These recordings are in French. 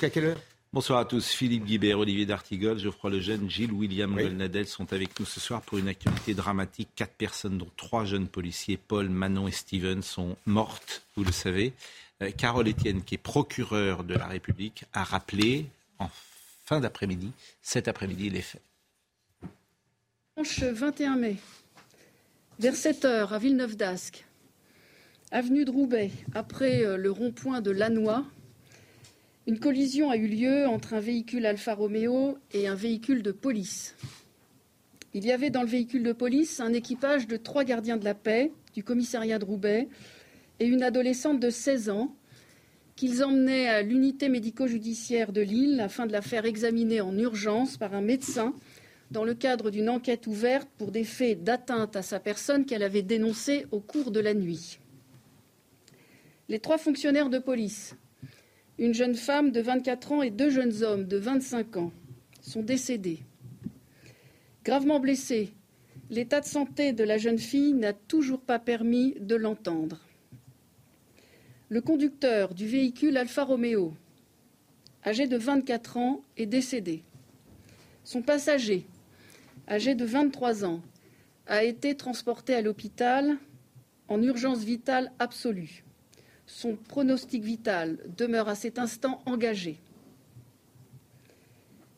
Jusqu'à quelle heure? Bonsoir à tous. Philippe Guibert, Olivier D'Artigol, Geoffroy Lejeune, Gilles William oui. Golnadel sont avec nous ce soir pour une actualité dramatique. Quatre personnes, dont trois jeunes policiers, Paul, Manon et Steven, sont mortes, vous le savez. Euh, Carole Etienne, qui est procureure de la République, a rappelé en fin d'après-midi, cet après-midi, les faits. Dimanche 21 mai, vers 7 heures à Villeneuve d'Ascq, avenue de Roubaix, après euh, le rond-point de Lannoy, une collision a eu lieu entre un véhicule Alfa Romeo et un véhicule de police. Il y avait dans le véhicule de police un équipage de trois gardiens de la paix du commissariat de Roubaix et une adolescente de 16 ans qu'ils emmenaient à l'unité médico-judiciaire de Lille afin de la faire examiner en urgence par un médecin dans le cadre d'une enquête ouverte pour des faits d'atteinte à sa personne qu'elle avait dénoncés au cours de la nuit. Les trois fonctionnaires de police, une jeune femme de 24 ans et deux jeunes hommes de 25 ans, sont décédés. Gravement blessés, l'état de santé de la jeune fille n'a toujours pas permis de l'entendre. Le conducteur du véhicule Alfa Romeo, âgé de 24 ans, est décédé. Son passager, âgé de 23 ans, a été transporté à l'hôpital en urgence vitale absolue. Son pronostic vital demeure à cet instant engagé.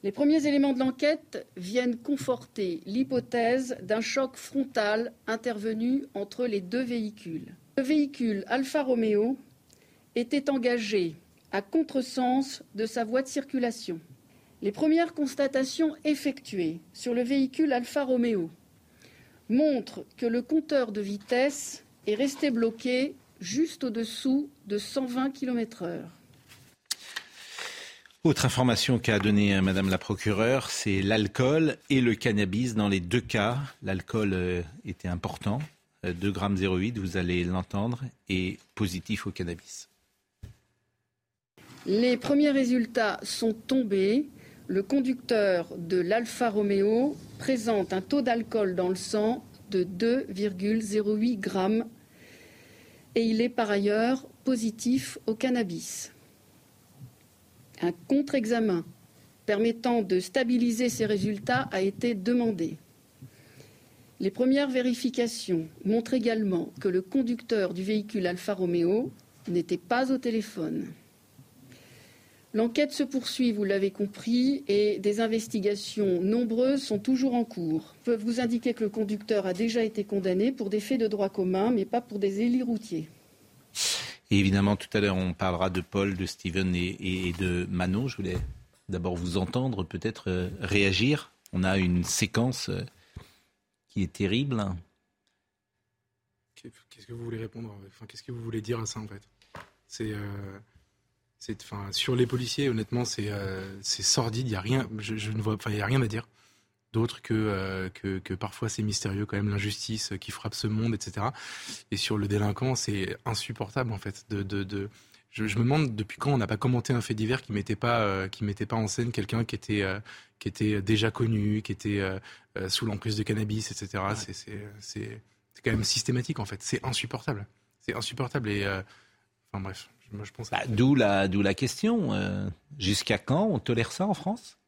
Les premiers éléments de l'enquête viennent conforter l'hypothèse d'un choc frontal intervenu entre les deux véhicules. Le véhicule Alfa Romeo était engagé à contresens de sa voie de circulation. Les premières constatations effectuées sur le véhicule Alfa Romeo montrent que le compteur de vitesse est resté bloqué juste au-dessous de 120 km/h. Autre information qu'a donnée euh, Madame la procureure, c'est l'alcool et le cannabis. Dans les deux cas, l'alcool euh, était important, 2,08 g, vous allez l'entendre, et positif au cannabis. Les premiers résultats sont tombés. Le conducteur de l'Alfa Romeo présente un taux d'alcool dans le sang de 2,08 grammes et il est par ailleurs positif au cannabis. Un contre-examen permettant de stabiliser ces résultats a été demandé. Les premières vérifications montrent également que le conducteur du véhicule Alfa Romeo n'était pas au téléphone. L'enquête se poursuit, vous l'avez compris, et des investigations nombreuses sont toujours en cours. Je peux vous indiquer que le conducteur a déjà été condamné pour des faits de droit commun, mais pas pour des élits routiers. Et évidemment, tout à l'heure, on parlera de Paul, de Steven et, de Manon. Je voulais d'abord vous entendre, peut-être euh, réagir. On a une séquence euh, qui est terrible. Qu'est-ce que vous voulez répondre? Enfin, Qu'est-ce que vous voulez dire à ça, en fait? C'est. Euh enfin, sur les policiers, honnêtement, c'est euh, sordide. Il n'y a rien, je, ne vois, il y a rien à dire d'autre euh, que, que, parfois c'est mystérieux quand même l'injustice qui frappe ce monde, etc. Et sur le délinquant, c'est insupportable en fait. De, de, je, me demande depuis quand on n'a pas commenté un fait divers qui mettait pas euh, qui mettait pas en scène quelqu'un qui était qui était déjà connu, qui était sous l'emprise de cannabis, etc. C'est quand même systématique en fait. C'est insupportable. C'est insupportable et enfin bref. Bah, d'où la, d'où la question. Euh, jusqu'à quand on tolère ça en France?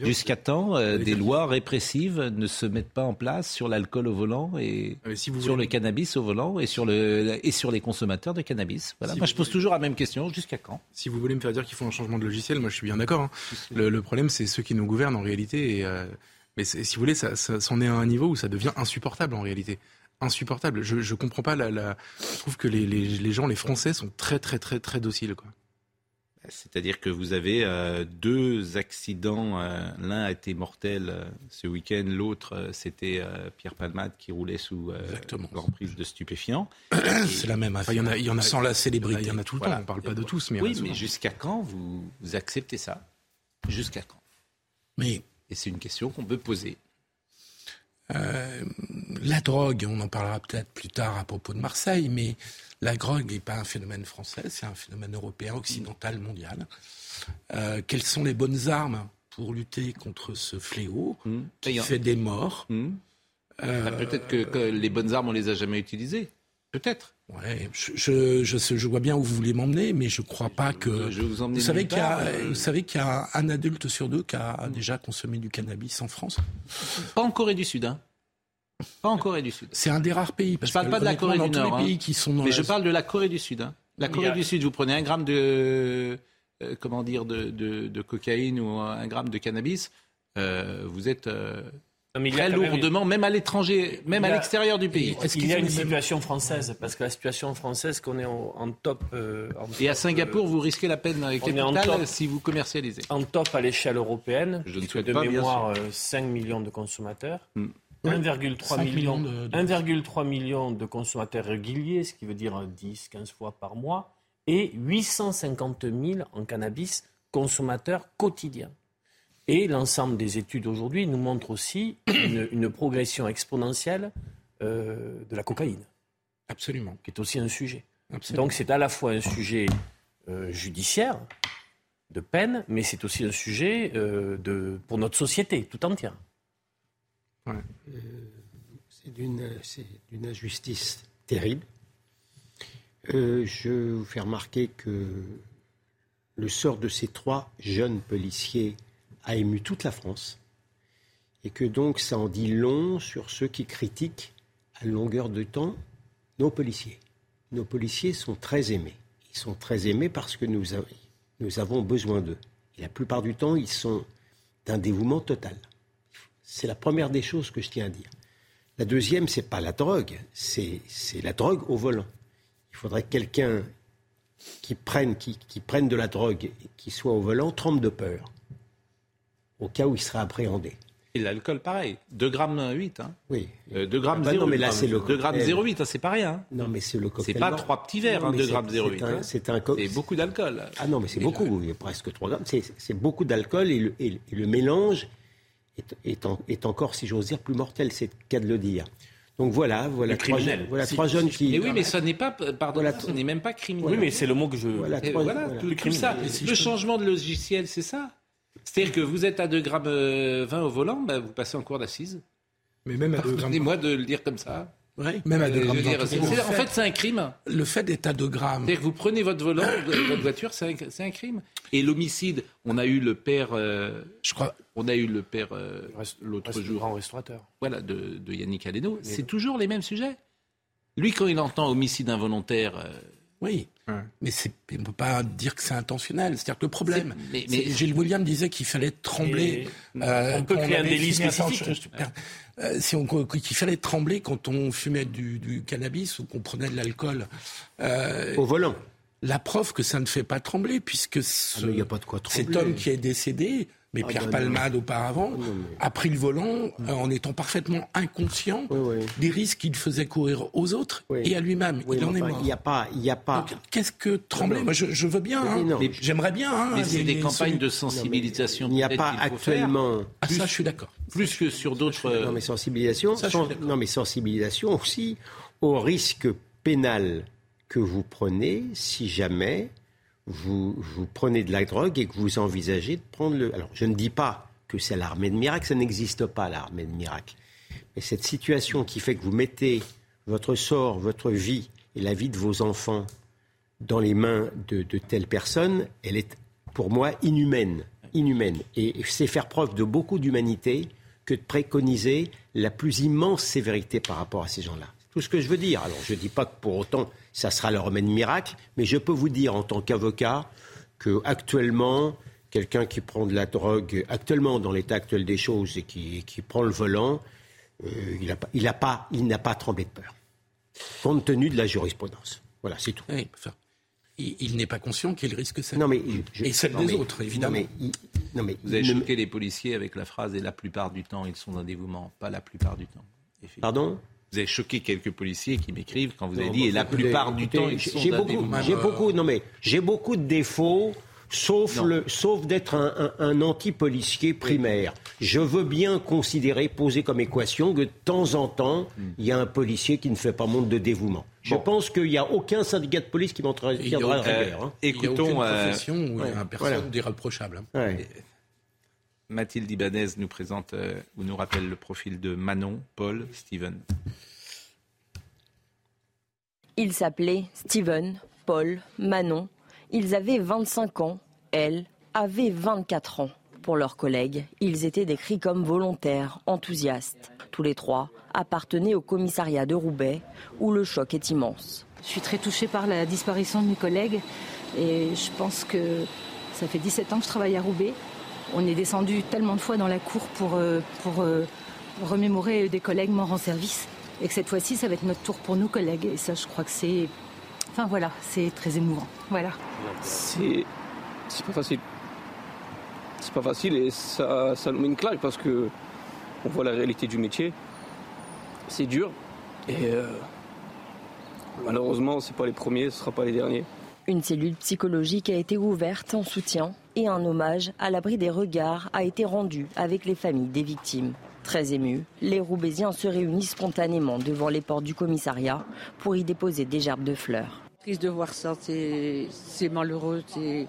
Jusqu'à quand euh, des lois répressives ne se mettent pas en place sur l'alcool au volant et ah, sur le cannabis au volant et sur, le, et sur les consommateurs de cannabis voilà. Moi, je pose toujours la même question. Jusqu'à quand? Si vous voulez me faire dire qu'il faut un changement de logiciel, moi, je suis bien d'accord. Hein. Le, problème, c'est ceux qui nous gouvernent en réalité. Et, euh, mais si vous voulez, ça, ça, ça en est à un niveau où ça devient insupportable en réalité insupportable. Je ne comprends pas la, Je trouve que les, les, gens, les Français, sont très, très, très, très dociles. Quoi. C'est-à-dire que vous avez euh, deux accidents. euh, L'un a été mortel euh, ce week-end, l'autre, c'était Pierre Palmade qui roulait sous l'emprise de stupéfiants. C'est la même affaire. il y en a, il y en a, Sans la célébrité. Il y en a tout le Voilà. temps. On parle pas de tous, mais oui, mais jusqu'à quand vous, vous acceptez ça? Jusqu'à quand? Mais Et c'est une question qu'on peut poser. Euh, la drogue, on en parlera peut-être plus tard à propos de Marseille, mais la drogue n'est pas un phénomène français, c'est un phénomène européen, occidental, mondial. Euh, quelles sont les bonnes armes pour lutter contre ce fléau Hmm. qui fait des morts? Hmm. Euh, Ah, Peut-être que, que les bonnes armes, on les a jamais utilisées. Peut-être. ouais, je, je, je, sais- je vois bien où vous voulez m'emmener, mais je ne crois pas que. Je vais vous emmener Vous savez nulle qu'il y, a- part. Euh, vous savez qu'il y a un adulte sur deux qui a déjà consommé du cannabis en France Pas en Corée du Sud, hein. Pas en Corée du Sud. C'est un des rares pays. Parce Je parle que, pas de la Corée du Nord, hein. pays qui sont dans Mais la- je parle de la Corée du Sud. hein. La Corée a- du Sud, vous prenez un gramme de, euh, comment dire, de, de- de cocaïne ou un gramme de cannabis, euh, vous êtes euh, Non, mais il y a très même- lourdement, même à l'étranger, même à l'extérieur du pays. Est-ce Il qu'ils y a une situation française, parce que la situation française, qu'on est en, en top. euh, en Et à Singapour, vous risquez la peine capitale top. si vous commercialisez. euh, en top à l'échelle européenne, Je ne souhaite de pas, mémoire, euh, 5 millions de consommateurs. Hmm. 1,3 5 millions, millions de- 1,3 millions de consommateurs réguliers, ce qui veut dire 10-15 fois par mois, et 850 000 en cannabis consommateurs quotidiens. Et l'ensemble des études aujourd'hui nous montrent aussi une, une progression exponentielle euh, de la cocaïne, Absolument. qui est aussi un sujet. absolument. Donc c'est à la fois un sujet euh, judiciaire, de peine, mais c'est aussi un sujet euh, de, pour notre société tout entière. C'est d'une, c'est d'une injustice terrible. Euh, je vais vous faire remarquer que le sort de ces trois jeunes policiers a ému toute la France et que donc ça en dit long sur ceux qui critiquent à longueur de temps nos policiers. Nos policiers sont très aimés. Ils sont très aimés parce que nous, avons besoin d'eux. Et la plupart du temps, ils sont d'un dévouement total. C'est la première des choses que je tiens à dire. La deuxième, c'est pas la drogue, c'est la drogue au volant. Il faudrait que quelqu'un qui prenne, prenne de la drogue et qui soit au volant trempe de peur, au cas où il serait appréhendé. Et l'alcool, pareil. 2 grammes 8. Hein. Oui. Euh, 2 grammes Bah 0. non, mais là, c'est le 2 grammes cocktail. 08, hein, c'est pas rien. hein. Non, mais c'est le cocktail. C'est pas mort. trois petits verres, Non, hein, mais 2 c'est- grammes 08. C'est un, hein. c'est un co- C'est beaucoup d'alcool. Ah non, mais c'est beaucoup, il y a presque 3 grammes. C'est c'est beaucoup d'alcool et le, et- et le mélange est, est en- est encore, si j'ose dire, plus mortel, c'est le cas de le dire. Donc voilà, voilà trois, criminel. jeunes- voilà Si- trois jeunes si qui. Mais oui, mais ça n'est pas, pardon, Voilà. ce n'est même pas criminel. Oui, mais c'est le mot que je. Voilà, trois- voilà, voilà. tout, Le tout ça. le changement de logiciel, c'est ça. C'est-à-dire que vous êtes à 2 grammes euh, 20 au volant, bah, vous passez en cours d'assises. Mais même à 2 grammes. Pardonnez-moi de le dire comme ça. Ouais. Même à 2 Euh, je grammes. dire, vingt, c'est- en fait, c'est un crime. Le fait d'être à 2 grammes, C'est-à-dire que vous prenez votre volant, votre voiture, c'est un, c'est un crime. Et l'homicide, on a eu le père, euh, je crois, on a eu le père euh, l'autre reste jour, grand restaurateur. voilà, de, de Yannick Aleno. C'est toujours les mêmes sujets. Lui, quand il entend homicide involontaire, euh, oui. Ouais. Mais c'est- on ne peut pas dire que c'est intentionnel. C'est-à-dire que le problème, C'est- mais- c'est- mais- Gilles William disait qu'il fallait trembler. Euh, on peut quand créer un délit spécifique. Euh, si on, qu'il fallait trembler quand on fumait du, du cannabis ou qu'on prenait de l'alcool. Euh, Au volant. la preuve que ça ne fait pas trembler, puisque ce- Ah, mais il n'y a pas de quoi cet homme qui est décédé, mais Ah, Pierre bah, non. Palmade auparavant, Non, mais- a pris le volant euh, en étant parfaitement inconscient Oui, oui. des risques qu'il faisait courir aux autres Oui. et à lui-même. Oui, Il en est mort. Il n'y a pas. Il y a pas Donc, qu'est-ce que trembler Non. Moi, je, je veux bien. Hein. J'aimerais bien. hein, mais c'est des campagnes celui- de sensibilisation. il n'y a pas faire, actuellement. Ah, ça, je suis d'accord. plus que sur d'autres. Non, mais sensibilisation, Ça, non, mais sensibilisation aussi au risque pénal que vous prenez si jamais vous, vous prenez de la drogue et que vous envisagez de prendre le. Alors, je ne dis pas que c'est l'armée de miracle, ça n'existe pas l'armée de miracle. Mais cette situation qui fait que vous mettez votre sort, votre vie et la vie de vos enfants dans les mains de, telles personnes, elle est pour moi inhumaine. Inhumaine. Et c'est faire preuve de beaucoup d'humanité que de préconiser la plus immense sévérité par rapport à ces gens-là. Tout ce que je veux dire. Alors je ne dis pas que pour autant ça sera le remède miracle, mais je peux vous dire en tant qu'avocat que actuellement quelqu'un qui prend de la drogue actuellement dans l'état actuel des choses et qui, qui prend le volant, euh, il n'a pas, il a pas, il n'a pas tremblé de peur, compte tenu de la jurisprudence. Voilà, c'est tout. Oui, enfin, il, n'est pas conscient qu'il risque ça. Non, mais et celle des autres, évidemment. Non, mais, Vous avez choqué les policiers avec la phrase et la plupart du temps, ils sont d'un dévouement. Pas la plupart du temps. Pardon? Vous avez choqué quelques policiers qui m'écrivent quand vous avez dit et la plupart du temps ils sont j'ai beaucoup, j'ai beaucoup, non mais j'ai beaucoup de défauts sauf, le, sauf d'être un, anti-policier primaire. Je veux bien considérer, poser comme équation, que de temps en temps, hmm. il y a un policier qui ne fait pas montre de dévouement. Je pense qu'il n'y a aucun syndicat de police qui m'entraînera à la hein. Écoutons, il n'y a aucune profession où il y a personne d'irréprochable. Hein. Mathilde Ibanez nous présente euh, ou nous rappelle le profil de Manon, Paul, Steven. Ils s'appelaient Steven, Paul, Manon. Ils avaient 25 ans elle, avaient 24 ans. Pour leurs collègues, ils étaient décrits comme volontaires, enthousiastes. Tous les trois appartenaient au commissariat de Roubaix, où le choc est immense. Je suis très touchée par la disparition de mes collègues et je pense que ça fait 17 ans que je travaille à Roubaix. On est descendu tellement de fois dans la cour pour, euh, euh, remémorer des collègues morts en service et que cette fois-ci, ça va être notre tour pour nous collègues. Et ça, je crois que c'est... Enfin voilà, c'est très émouvant. Voilà. C'est c'est pas facile. C'est pas facile et ça, ça nous met une claque parce que on voit la réalité du métier. C'est dur et euh, malheureusement, c'est pas les premiers, ce sera pas les derniers. Une cellule psychologique a été ouverte en soutien et un hommage à l'abri des regards a été rendu avec les familles des victimes. Très émus, les Roubaisiens se réunissent spontanément devant les portes du commissariat pour y déposer des gerbes de fleurs triste de voir ça, c'est malheureux. Je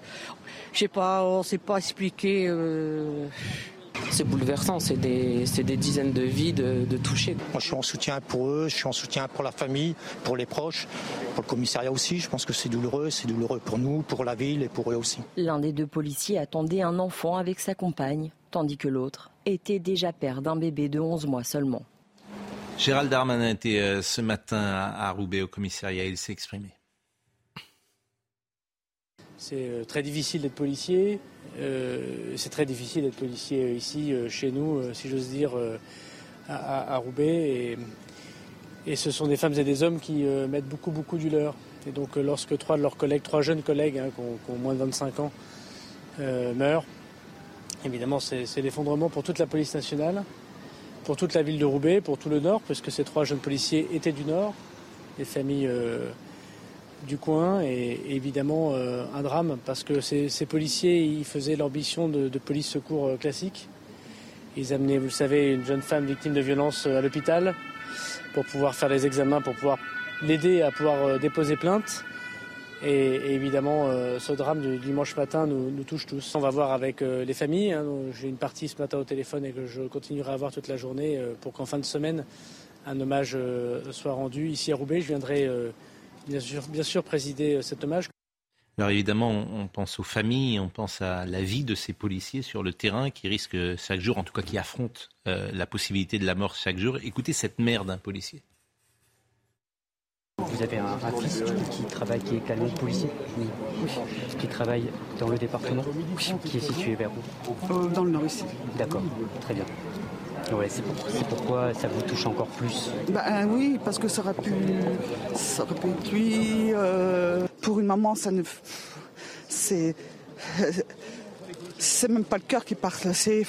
sais pas, on ne sait pas expliquer. Euh. C'est bouleversant, c'est des, des, dizaines de vies de, de toucher. Moi, je suis en soutien pour eux, je suis en soutien pour la famille, pour les proches, pour le commissariat aussi. Je pense que c'est douloureux, c'est douloureux pour nous, pour la ville et pour eux aussi. L'un des deux policiers attendait un enfant avec sa compagne, tandis que l'autre était déjà père d'un bébé de 11 mois seulement. Gérald Darmanin était euh, ce matin à Roubaix au commissariat, il s'est exprimé. C'est euh, très difficile d'être policier. Euh, c'est très difficile d'être policier euh, ici, chez nous, si j'ose dire, à, Roubaix. Et, ce sont des femmes et des hommes qui mettent beaucoup, beaucoup du leur. Et donc, lorsque trois de leurs collègues, trois jeunes collègues hein, qui, ont, moins de 25 ans, meurent, évidemment, c'est l'effondrement pour toute la police nationale, pour toute la ville de Roubaix, pour tout le Nord, puisque ces trois jeunes policiers étaient du Nord, des familles du coin et, évidemment euh, un drame parce que ces, policiers ils faisaient mission de, police secours euh, classique. Ils amenaient, vous le savez, une jeune femme victime de violence euh, à l'hôpital pour pouvoir faire les examens, pour pouvoir l'aider à pouvoir déposer plainte. Et, évidemment, ce drame du dimanche matin nous, touche tous. On va voir avec les familles. Hein, j'ai une partie ce matin au téléphone et que je continuerai à voir toute la journée pour qu'en fin de semaine, un hommage soit rendu. Ici à Roubaix, je viendrai bien sûr, bien sûr présider euh, cet hommage. Alors évidemment, on pense aux familles, on pense à la vie de ces policiers sur le terrain qui risquent chaque jour, en tout cas qui affrontent euh, la possibilité de la mort chaque jour. Écoutez cette mère d'un policier. Vous avez un, fils qui travaille, qui est calme policier Oui. Qui travaille dans le département Qui est situé vers où Dans le nord ici. D'accord, très bien. Ouais, c'est pourquoi ça vous touche encore plus. Bah, oui, parce que ça aurait pu, ça aurait pu être lui. Euh, pour une maman, ça ne, c'est, c'est même pas le cœur qui parle, c'est,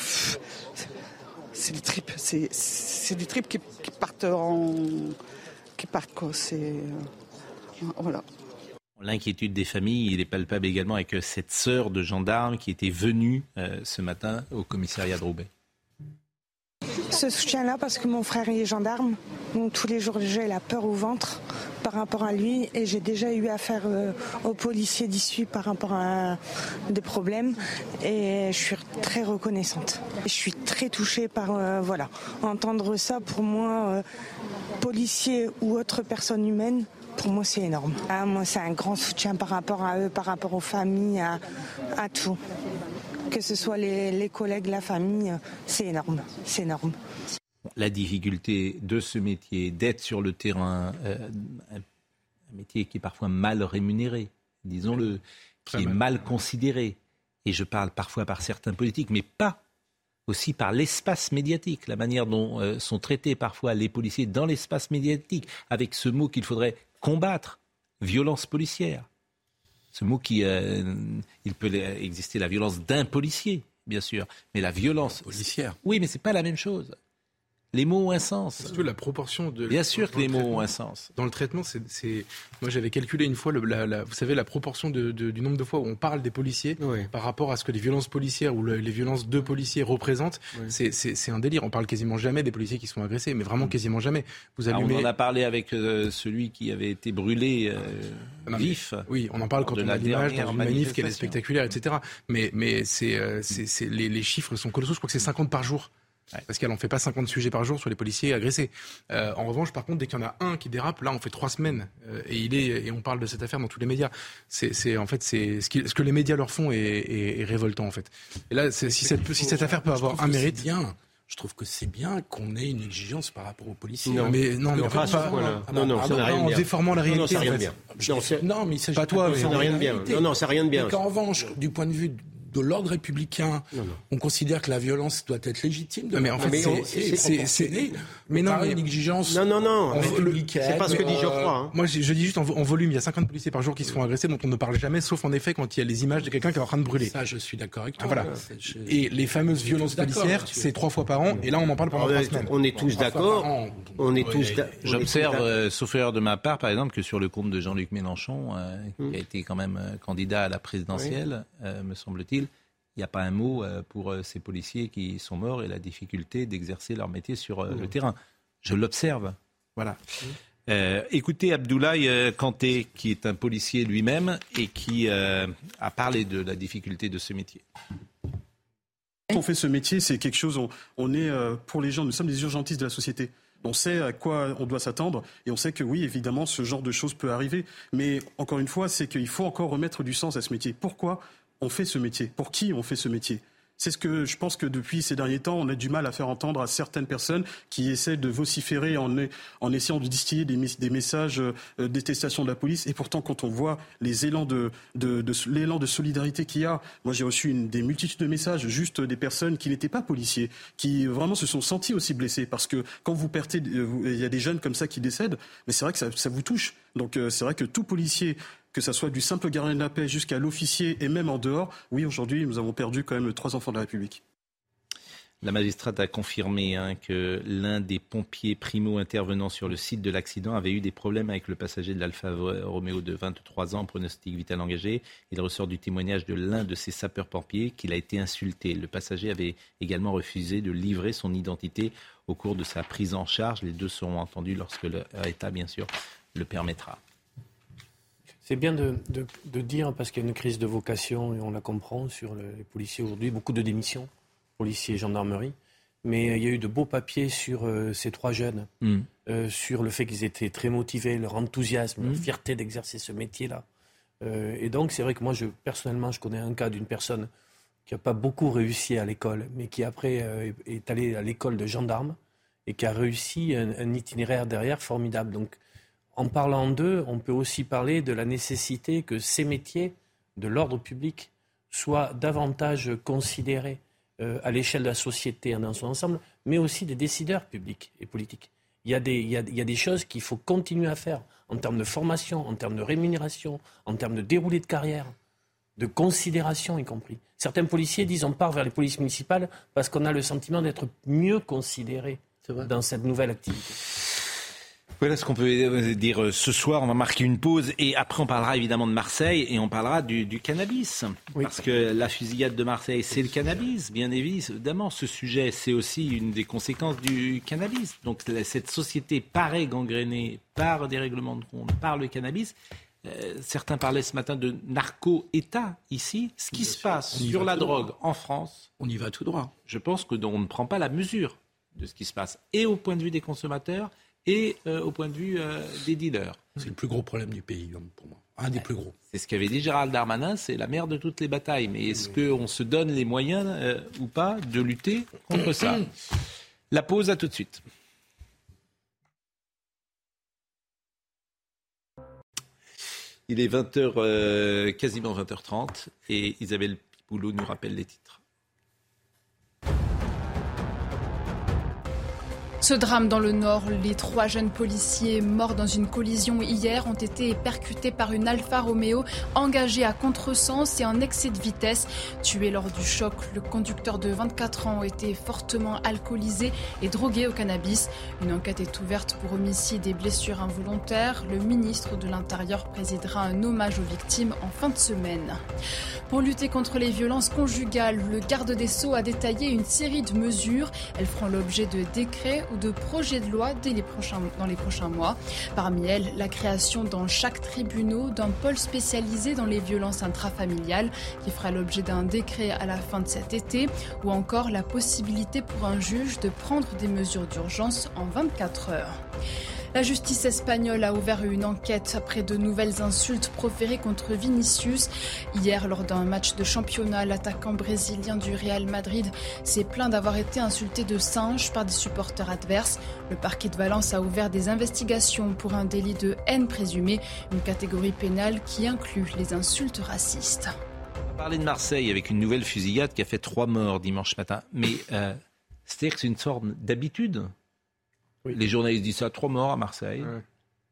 c'est les tripes, c'est, c'est des tripes qui, partent en, qui partent quoi. C'est, euh, voilà. L'inquiétude des familles, il est palpable également avec cette sœur de gendarme qui était venue euh, ce matin au commissariat de Roubaix ce soutien-là parce que mon frère est gendarme. Donc tous les jours j'ai la peur au ventre par rapport à lui et j'ai déjà eu affaire euh, aux policiers d'issue par rapport à des problèmes et je suis très reconnaissante. Je suis très touchée par euh, voilà entendre ça pour moi euh, policier ou autre personne humaine pour moi, c'est énorme. Ah, moi, c'est un grand soutien par rapport à eux, par rapport aux familles, à tout que ce soit les, collègues, la famille, c'est énorme. C'est énorme. La difficulté de ce métier, d'être sur le terrain, euh, un métier qui est parfois mal rémunéré, disons-le, qui est mal considéré. Et je parle parfois par certains politiques, mais pas aussi par l'espace médiatique, la manière dont euh, sont traités parfois les policiers dans l'espace médiatique, avec ce mot qu'il faudrait combattre, violence policière Ce mot qui, euh, il peut exister la violence d'un policier, bien sûr, mais la violence policière. Oui, mais c'est pas la même chose. Les mots ont un sens. Surtout la proportion de. Bien sûr que les mots ont un sens. Dans le traitement, c'est. Moi, j'avais calculé une fois, le, la, vous savez, la proportion de, de, du nombre de fois où on parle des policiers par rapport à ce que les violences policières ou le, les violences de policiers représentent. C'est un délire. On parle quasiment jamais des policiers qui sont agressés, mais vraiment quasiment jamais. Vous allumez... on en a parlé avec euh, celui qui avait été brûlé euh, vif. oui, on en parle quand on a l'image dans une manif qui est spectaculaire, etc. Mais, mais c'est euh, les, les chiffres sont colossaux. Je crois que c'est 50 par jour. Parce qu'elle en fait pas 50 sujets par jour sur les policiers agressés. Euh, en revanche, par contre, dès qu'il y en a un qui dérape, là, on fait trois semaines euh, et il est et on parle de cette affaire dans tous les médias. C'est en fait c'est ce, ce, que les médias leur font est, est, est révoltant en fait. Et là, si cette, si cette affaire peut avoir un mérite, bien. Je trouve que c'est bien qu'on ait une exigence par rapport aux policiers. Non, mais non, mais en fait, pas, non, non, ça n'a rien en déformant la réalité. Non, ça n'a rien de bien. Non, mais il s'agit pas toi, mais ça n'a rien de bien. Non, non, ça n'a rien de bien. En revanche, du point de vue de l'ordre républicain, on considère que la violence doit être légitime. mais en fait, c'est mais non, une exigence. Non, non, non. C'est pas ce que dit Geoffroy. Hein. Moi, je, dis juste en, volume, il y a 50 policiers par jour qui se font agresser, dont on ne parle jamais, sauf en effet quand il y a les images de quelqu'un qui est en train de brûler. Ça, je suis d'accord avec toi. Voilà. Et les fameuses violences policières, c'est trois fois par an, et là, on en parle pendant trois semaines. On est tous d'accord. On est tous. J'observe, euh, sauf erreur de ma part, par exemple, que sur le compte de Jean-Luc Mélenchon, euh, qui hmm. a été quand même euh, candidat à la présidentielle, me semble-t-il il n'y a pas un mot euh, pour euh, ces policiers qui sont morts et la difficulté d'exercer leur métier sur euh, le terrain. Je l'observe. Voilà. écoutez Abdoulaye Kanté, qui est un policier lui-même et qui a parlé de la difficulté de ce métier. Quand on fait ce métier, c'est quelque chose, on, est pour les gens, nous sommes des urgentistes de la société. On sait à quoi on doit s'attendre et on sait que oui, évidemment, ce genre de choses peut arriver. Mais encore une fois, c'est qu'il faut encore remettre du sens à ce métier. Pourquoi on fait ce métier Pour qui on fait ce métier? C'est ce que je pense que depuis ces derniers temps, on a du mal à faire entendre à certaines personnes qui essaient de vociférer en, essayant de distiller des, messages euh, détestation de la police. Et pourtant, quand on voit les élans de, l'élan de solidarité qu'il y a, moi j'ai reçu des multitudes de messages juste des personnes qui n'étaient pas policiers, qui vraiment se sont sentis aussi blessés. Parce que quand vous perdez, euh, il y a des jeunes comme ça qui décèdent, mais c'est vrai que ça, ça vous touche. Donc euh, c'est vrai que tout policier que ce soit du simple gardien de la paix jusqu'à l'officier et même en dehors, oui, aujourd'hui, nous avons perdu quand même trois enfants de la République. La magistrate a confirmé hein, que l'un des pompiers primo intervenant sur le site de l'accident avait eu des problèmes avec le passager de l'Alfa Romeo de 23 ans, pronostic vital engagé. Il ressort du témoignage de l'un de ses sapeurs-pompiers qu'il a été insulté. Le passager avait également refusé de livrer son identité au cours de sa prise en charge. Les deux seront entendus lorsque l'État, bien sûr, le permettra. C'est bien de, dire, parce qu'il y a une crise de vocation, et on la comprend, sur les policiers aujourd'hui, beaucoup de démissions, policiers et gendarmerie. Mais il y a eu de beaux papiers sur euh, ces trois jeunes, mm. euh, sur le fait qu'ils étaient très motivés, leur enthousiasme, leur mm. fierté d'exercer ce métier-là. Euh, et donc, c'est vrai que moi, je, personnellement, je connais un cas d'une personne qui n'a pas beaucoup réussi à l'école, mais qui après est allée à l'école de gendarme et qui a réussi un, un itinéraire derrière formidable. Donc, en parlant d'eux, on peut aussi parler de la nécessité que ces métiers de l'ordre public soient davantage considérés euh, à l'échelle de la société dans son ensemble, mais aussi des décideurs publics et politiques. Il y a des, il y a, des choses qu'il faut continuer à faire en termes de formation, en termes de rémunération, en termes de déroulé de carrière, de considération y compris. Certains policiers disent on part vers les polices municipales parce qu'on a le sentiment d'être mieux considérés dans cette nouvelle activité. Voilà ce qu'on peut dire euh, ce soir. On va marquer une pause et après on parlera évidemment de Marseille et on parlera du, cannabis. Parce que la fusillade de Marseille, c'est le cannabis, bien évidemment. Ce sujet, c'est aussi une des conséquences du cannabis. Donc cette société paraît gangrénée par des règlements de compte, par le cannabis. Euh, certains parlaient ce matin de narco-État ici. Ce qui se passe sur la drogue en France, on y va tout droit. Je pense que on ne prend pas la mesure de ce qui se passe et au point de vue des consommateurs et euh, au point de vue euh, des dealers. C'est le plus gros problème du pays, pour moi. Un des plus gros. C'est ce qu'avait dit Gérald Darmanin, c'est la mère de toutes les batailles. Mais est-ce qu'on se donne les moyens euh, ou pas de lutter contre ça La pause, à tout de suite. Il est 20h, quasiment 20h30, et Isabelle Pipoulot nous rappelle les titres. Ce drame dans le Nord, les trois jeunes policiers morts dans une collision hier ont été percutés par une Alfa Romeo engagée à contresens et en excès de vitesse. Tué lors du choc, le conducteur de 24 ans été fortement alcoolisé et drogué au cannabis. Une enquête est ouverte pour homicide et blessures involontaires. Le ministre de l'Intérieur présidera un hommage aux victimes en fin de semaine. Pour lutter contre les violences conjugales, le garde des Sceaux a détaillé une série de mesures. Elles feront l'objet de décrets de projets de loi dans les prochains mois. Parmi elles, la création dans chaque tribunal d'un pôle spécialisé dans les violences intrafamiliales qui fera l'objet d'un décret à la fin de cet été ou encore la possibilité pour un juge de prendre des mesures d'urgence en 24 heures. La justice espagnole a ouvert une enquête après de nouvelles insultes proférées contre Vinicius. Hier, lors d'un match de championnat, l'attaquant brésilien du Real Madrid s'est plaint d'avoir été insulté de singe par des supporters adverses. Le parquet de Valence a ouvert des investigations pour un délit de haine présumée, une catégorie pénale qui inclut les insultes racistes. On parler de Marseille avec une nouvelle fusillade qui a fait trois morts dimanche matin. Mais euh, c'est-à-dire que c'est une sorte d'habitude les journalistes disent ça, trois morts à Marseille.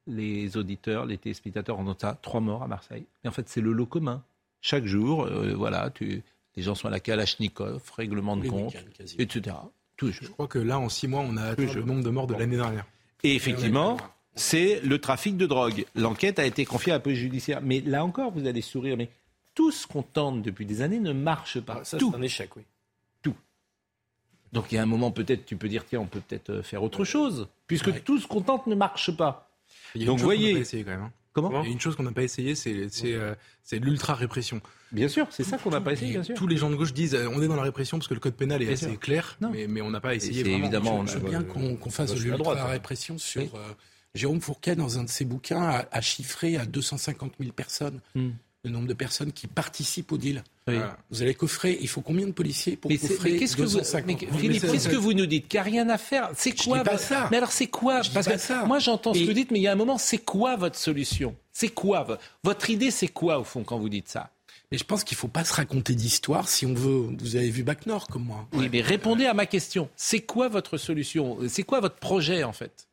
Les auditeurs, les téléspectateurs en ont ça, trois morts à Marseille. Mais en fait, c'est le lot commun. Chaque jour, euh, voilà, tu, les gens sont à la Kalachnikov, règlement de compte, etc. Je crois que là, en six mois, on a atteint le nombre de morts de l'année dernière. Et effectivement, c'est le trafic de drogue. L'enquête a été confiée à la police judiciaire. Mais là encore, vous allez sourire, mais tout ce qu'on tente depuis des années ne marche pas. Ah, ça, tout. c'est un échec, oui. Donc il y a un moment, peut-être, tu peux dire, tiens, on peut peut-être euh, faire autre chose, puisque tout ce qu'on tente ne marche pas. Il y a Donc une chose voyez. essayé quand même. hein. Comment Il y a une chose qu'on n'a pas essayé, c'est c'est, euh, c'est l'ultra-répression. Bien sûr, c'est ça qu'on n'a pas essayé, bien sûr. Tous les gens de gauche disent euh, on est dans la répression parce que le code pénal est Bien assez sûr. clair, mais, mais on n'a pas essayé vraiment. évidemment, Je veux bien qu'on qu'on fasse de je suis à droite, l'ultra-répression sur... euh, Jérôme Fourquet, dans un de ses bouquins, a, a chiffré à 250 000 personnes Hmm. Le nombre de personnes qui participent au deal. Oui. Voilà. Vous allez coffrer, il faut combien de policiers pour Mais, coffrer mais qu'est-ce que vous, 250 mais, 000 Philippe, qu'est-ce que vous nous dites Qu'il n'y a rien à faire. C'est Je quoi dis pas votre- ça. Mais alors c'est quoi Je dis Parce pas que ça. moi j'entends ce que vous dites, mais il y a un moment, c'est quoi votre solution C'est quoi vo- votre idée C'est quoi au fond quand vous dites ça Mais je pense qu'il ne faut pas se raconter d'histoire si on veut. Vous avez vu Bac Nord comme moi. Oui, mais répondez à ma question. C'est quoi votre solution C'est quoi votre projet en fait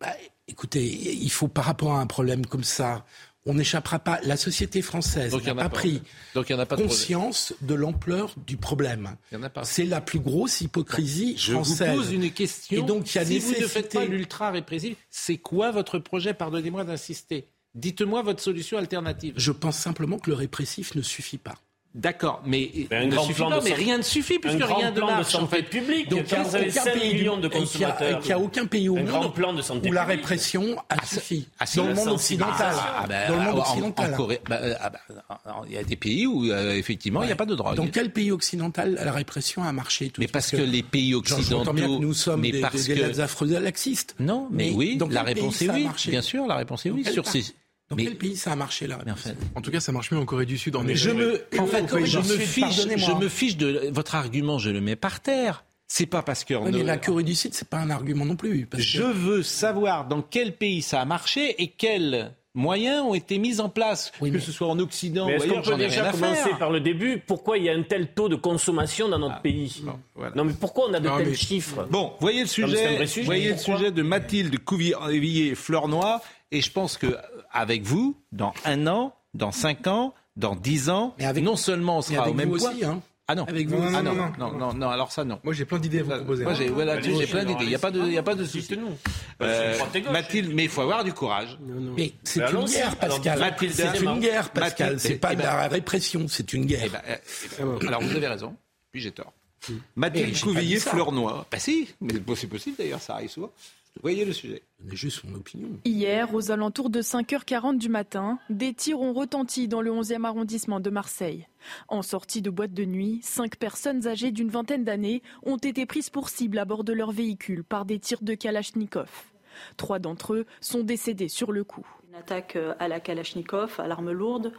Bah, écoutez, il faut par rapport à un problème comme ça, on n'échappera pas. La société française n'a pas pas. pris Donc a pas de conscience de l'ampleur du problème. C'est la plus grosse hypocrisie Je française. vous pose une question. Et donc, il y a si vous ne faites pas l'ultra répressif, c'est quoi votre projet? Pardonnez-moi d'insister. Dites-moi votre solution alternative. Je pense simplement que le répressif ne suffit pas. D'accord, mais, ne suffit pas, mais rien ne suffit puisque rien ne plan de marche. en fait. publique. Donc, quand vous avez aucun 5 pays du- millions de a- consommateurs. qu'il n'y a aucun pays au Un grand monde plan de santé où la répression a suffi. Ah, si, dans le monde occidental. Ah, bah, dans le monde en- occidental. En, Corée, bah, ah, bah, alors, il y a des pays où euh, effectivement il n'y a pas de drogue. Dans quel pays occidental la répression a marché tout mais parce que les pays occidentaux, bien que nous sommes mais des, parce des, des que afro-laxistes. non, mais, oui, dans la réponse est a oui. Bien sûr, la réponse est oui sur ces. Dans mais- quel pays ça a marché là mais en fait, En tout cas, ça marche mieux en Corée du Sud. En mais je me, en fait, Corée je du me Sud, fiche, je me fiche de votre argument, je le mets par terre. C'est pas parce que Ouais, mais la Corée du Sud, c'est pas un argument non plus. Parce je que... veux savoir dans quel pays ça a marché et quels moyens ont été mis en place, que ce soit en Occident Mais ou est-ce qu'on ailleurs, peut j'en ai rien déjà commencer par le début Pourquoi il y a un tel taux de consommation dans notre Ah, pays Non, mais pourquoi on a de Non, tels mais- chiffres Bon, voyez le Non, mais sujet, vrai sujet, voyez le sujet de Mathilde Couvillier Fleurnoy, et je pense que euh, avec vous, dans un an, dans cinq ans, dans dix ans, non seulement on Mais sera avec au même vous point. aussi, hein. Ah non, Avec vous ah aussi. non, non, non, non, non, non, non, alors ça non. Moi, j'ai plein d'idées à vous proposer. Moi, j'ai voilà, Allez-y, j'ai plein d'idées. Il n'y a pas de, il y a pas de souci. Dites-nous. Euh. Mathilde, mais il faut avoir du courage. Mais c'est Mais une guerre, Pascal. Mathilde, C'est une guerre, Pascal. C'est eh pas de ben- la répression, c'est une guerre. Eh ben, eh, eh ben, alors vous avez raison, puis j'ai tort. Mais Mathilde j'ai pas Couvillier dit ça. Fleurnoy. Bah si, mais c'est possible d'ailleurs, ça arrive souvent. Voyez le sujet. C'est juste mon opinion. Hier, aux alentours de 5h40 du matin, des tirs ont retenti dans le 11e arrondissement de Marseille. En sortie de boîte de nuit, cinq personnes âgées d'une vingtaine d'années ont été prises pour cible à bord de leur véhicule par des tirs de Kalachnikov. Trois d'entre eux sont décédés sur le coup. Attaque euh, à la Kalachnikov, à l'arme lourde,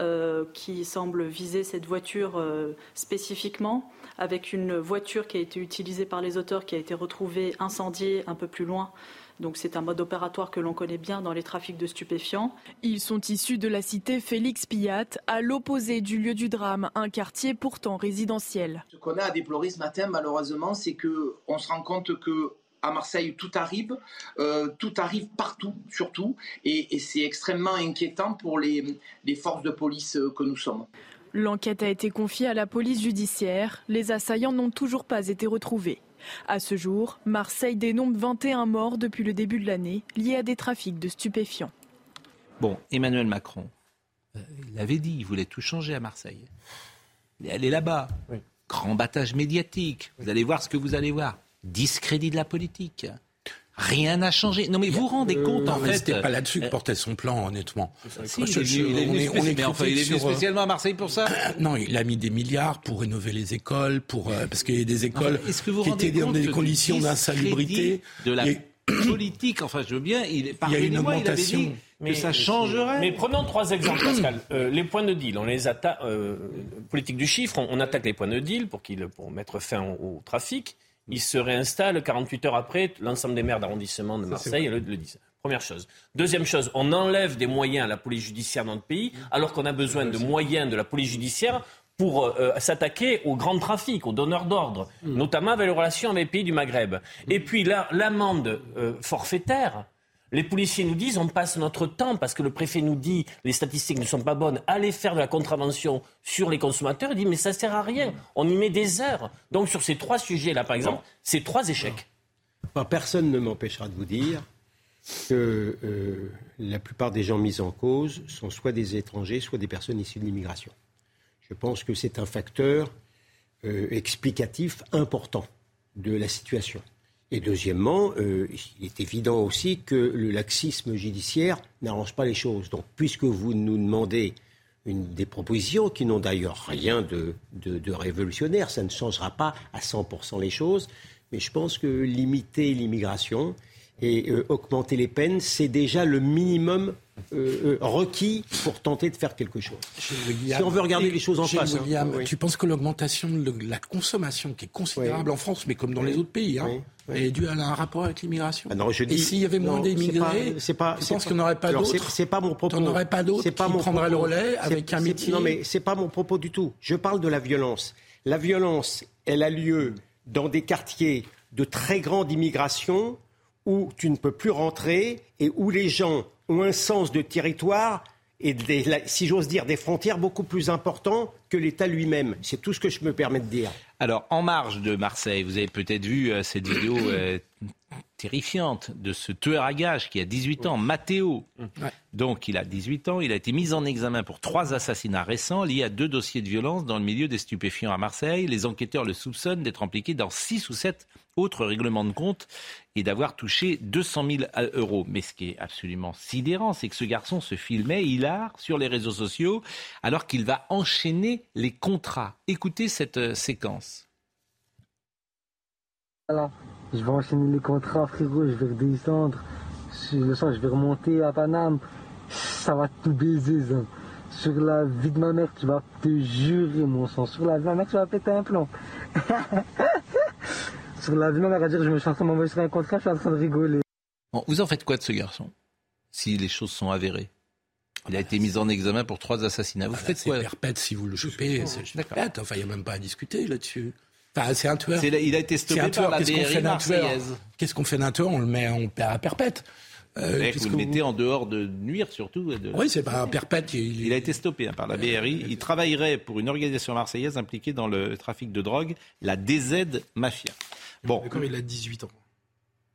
euh, qui semble viser cette voiture euh, spécifiquement, avec une voiture qui a été utilisée par les auteurs, qui a été retrouvée incendiée un peu plus loin. Donc c'est un mode opératoire que l'on connaît bien dans les trafics de stupéfiants. Ils sont issus de la cité Félix Pillat, à l'opposé du lieu du drame, un quartier pourtant résidentiel. Ce qu'on a à déplorer ce matin, malheureusement, c'est que on se rend compte que à Marseille, tout arrive, euh, tout arrive partout, surtout, et, c'est extrêmement inquiétant pour les, forces de police que nous sommes. L'enquête a été confiée à la police judiciaire. Les assaillants n'ont toujours pas été retrouvés. À ce jour, Marseille dénombre 21 morts depuis le début de l'année liés à des trafics de stupéfiants. Bon, Emmanuel Macron, euh, il avait dit, il voulait tout changer à Marseille. Il est allé là-bas. Grand battage médiatique. Vous allez voir ce que vous allez voir. Discrédit de la politique. Rien n'a changé. Non, mais vous vous rendez compte, en fait. C'était pas là-dessus que portait son plan, honnêtement. il est venu spécialement à Marseille pour ça Non, il a mis des milliards pour rénover les écoles, pour, euh, parce qu'il y a des écoles qui étaient dans des conditions d'insalubrité. De la politique, enfin, je veux bien, il, il y a une augmentation. Mais, ça changerait. Mais prenons trois exemples, Pascal. Euh, les points de deal, on les attaque. Euh, politique du chiffre, on, attaque les points de deal pour, pour mettre fin au, trafic. Ils se réinstallent 48 heures après. L'ensemble des maires d'arrondissement de Marseille le, le disent. Première chose. Deuxième chose, on enlève des moyens à la police judiciaire dans notre pays, alors qu'on a besoin de moyens de la police judiciaire pour euh, s'attaquer au grand trafic, aux donneurs d'ordre, mm. notamment avec les relations avec les pays du Maghreb. Et puis l'amende forfaitaire, les policiers nous disent on passe notre temps parce que le préfet nous dit les statistiques ne sont pas bonnes, allez faire de la contravention sur les consommateurs. Il dit mais ça sert à rien, on y met des heures. Donc sur ces trois sujets-là, par exemple, c'est trois échecs. personne ne m'empêchera de vous dire que euh, la plupart des gens mis en cause sont soit des étrangers, soit des personnes issues de l'immigration. Je pense que c'est un facteur euh, explicatif important de la situation. Et deuxièmement, euh, il est évident aussi que le laxisme judiciaire n'arrange pas les choses. Donc, puisque vous nous demandez une, des propositions qui n'ont d'ailleurs rien de, révolutionnaire, ça ne changera pas à 100% les choses, mais je pense que limiter l'immigration et euh, augmenter les peines, c'est déjà le minimum euh, requis pour tenter de faire quelque chose. si on veut regarder les choses en face. Hein. William, Tu penses que l'augmentation de la consommation, qui est considérable en France, mais comme dans les autres pays, hein, est due à un rapport avec l'immigration ah Et s'il y avait moins d'immigrés, je pense qu'on n'aurait pas d'autres. C'est pas mon propos. On n'aurait pas d'autres qui prendraient le relais avec un métier. Non, mais c'est pas mon propos du tout. Je parle de la violence. La violence, elle a lieu dans des quartiers de très grande immigration où tu ne peux plus rentrer et où les gens ont un sens de territoire et, si j'ose dire, des frontières beaucoup plus importants que l'État lui-même. C'est tout ce que je me permets de dire. Alors, en marge de Marseille, vous avez peut-être vu euh, cette vidéo euh, terrifiante de ce tueur à gages qui a 18 ans, Matteo. Donc, il a 18 ans, il a été mis en examen pour trois assassinats récents liés à deux dossiers de violence dans le milieu des stupéfiants à Marseille. Les enquêteurs le soupçonnent d'être impliqué dans six ou sept autres règlements de compte et d'avoir touché 200 000 euros. Mais ce qui est absolument sidérant, c'est que ce garçon se filmait hilar sur les réseaux sociaux alors qu'il va enchaîner les contrats. Écoutez cette euh, séquence. Voilà, je vais enchaîner les contrats, frérot, je vais redescendre. Je vais remonter à Paname. Ça va tout baiser, ça. Sur la vie de ma mère, tu vas te jurer, mon sang. Sur la vie de ma mère, tu vas péter un plomb. Sur la vie de ma mère, à dire, je me suis en train un contrat, je suis en train de rigoler. vous en faites quoi de ce garçon Si les choses sont avérées? Il a été mis en examen pour trois assassinats. Vous ah, faites quoi? C'est perpète si vous le chopez. C'est perpète. Enfin, il n'y a même pas à discuter là-dessus. Enfin, c'est un tueur. il a été stoppé par la BRI marseillaise. Qu'est-ce qu'on fait d'un tueur? On le met en à perpète. Euh, vous le mettez en dehors de nuire surtout. Oui, c'est pas un perpète. Il... a été stoppé hein, par la BRI. Il travaillerait pour une organisation marseillaise impliquée dans le trafic de drogue, la DZ Mafia. Bon. D'accord, il a 18 ans.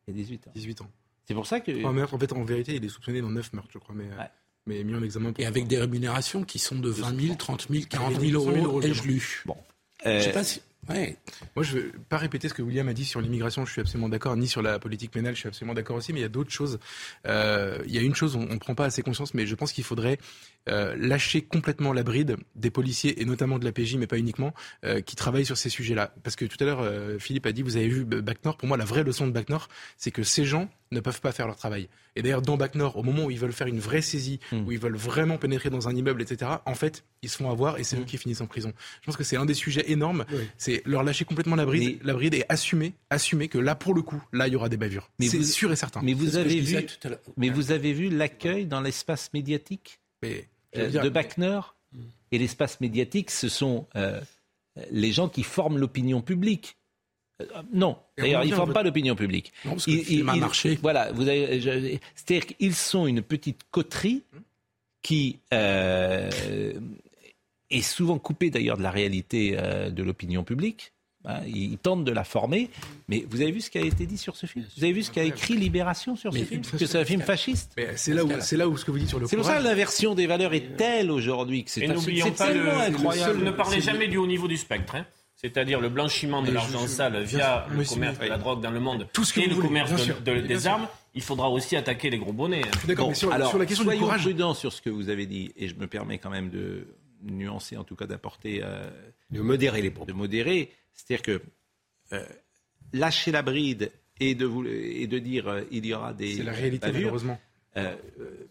Il a 18 ans. 18 ans. C'est pour ça que. en fait, en vérité, il est soupçonné dans 9 meurtres, je crois. Mais, euh, mais mis en examen. Et avec des rémunérations qui sont de 20 000, 30 000, 40 000 euros, euros ai-je lu. Bon. Euh... Je sais pas si. Ouais. Moi, je ne veux pas répéter ce que William a dit sur l'immigration, je suis absolument d'accord, ni sur la politique pénale, je suis absolument d'accord aussi, mais il y a d'autres choses. Euh, il y a une chose, on ne prend pas assez conscience, mais je pense qu'il faudrait euh, lâcher complètement la bride des policiers, et notamment de la PJ, mais pas uniquement, euh, qui travaillent sur ces sujets-là. Parce que tout à l'heure, Philippe a dit, vous avez vu Bac Nord, pour moi, la vraie leçon de Bac Nord, c'est que ces gens ne peuvent pas faire leur travail. Et d'ailleurs, dans Bac Nord, au moment où ils veulent faire une vraie saisie, hmm. où ils veulent vraiment pénétrer dans un immeuble, etc., en fait, ils se font avoir et c'est eux hmm. qui finissent en prison. Je pense que c'est un des sujets énormes. C'est leur lâcher complètement la bride, la bride et assumer, assumer que là, pour le coup, là, il y aura des bavures. C'est sûr et certain. Mais vous avez vu, mais vous avez vu l'accueil dans l'espace médiatique mais, euh, de Bac Nord et l'espace médiatique, ce sont euh, les gens qui forment l'opinion publique. Euh, non, d'ailleurs, ils ne forment pas l'opinion publique. Non, parce que film a marché. Voilà, vous avez, je- c'est-à-dire qu'ils sont une petite coterie qui euh, est souvent coupée d'ailleurs de la réalité euh, de l'opinion publique. Hein, ils, ils tentent de la former, mais vous avez vu ce qui a été dit sur ce film? Vous avez vu ce qu'a écrit Libération sur ce Mais film? Que c'est un film fasciste? C'est là où c'est là où ce que vous dites sur le C'est pour ça que l'inversion des valeurs est telle aujourd'hui que c'est Et c'est n'oublions pas tellement le, incroyable. le- ne parlez jamais du haut niveau du spectre. hein. C'est-à-dire le blanchiment de l'argent sale via le commerce de la drogue dans le monde Tout ce que et le voulez, commerce de- des armes, il faudra aussi attaquer les gros bonnets. hein. D'accord, mais sur, alors, sur la question du soyons courage. prudents sur ce que vous avez dit, et je me permets quand même de nuancer, en tout cas d'apporter, euh, De modérer les propos. de modérer. C'est-à-dire que euh, lâcher la bride et de, vous, et de dire euh, il y aura des C'est la réalité, bavures, malheureusement. euh, euh,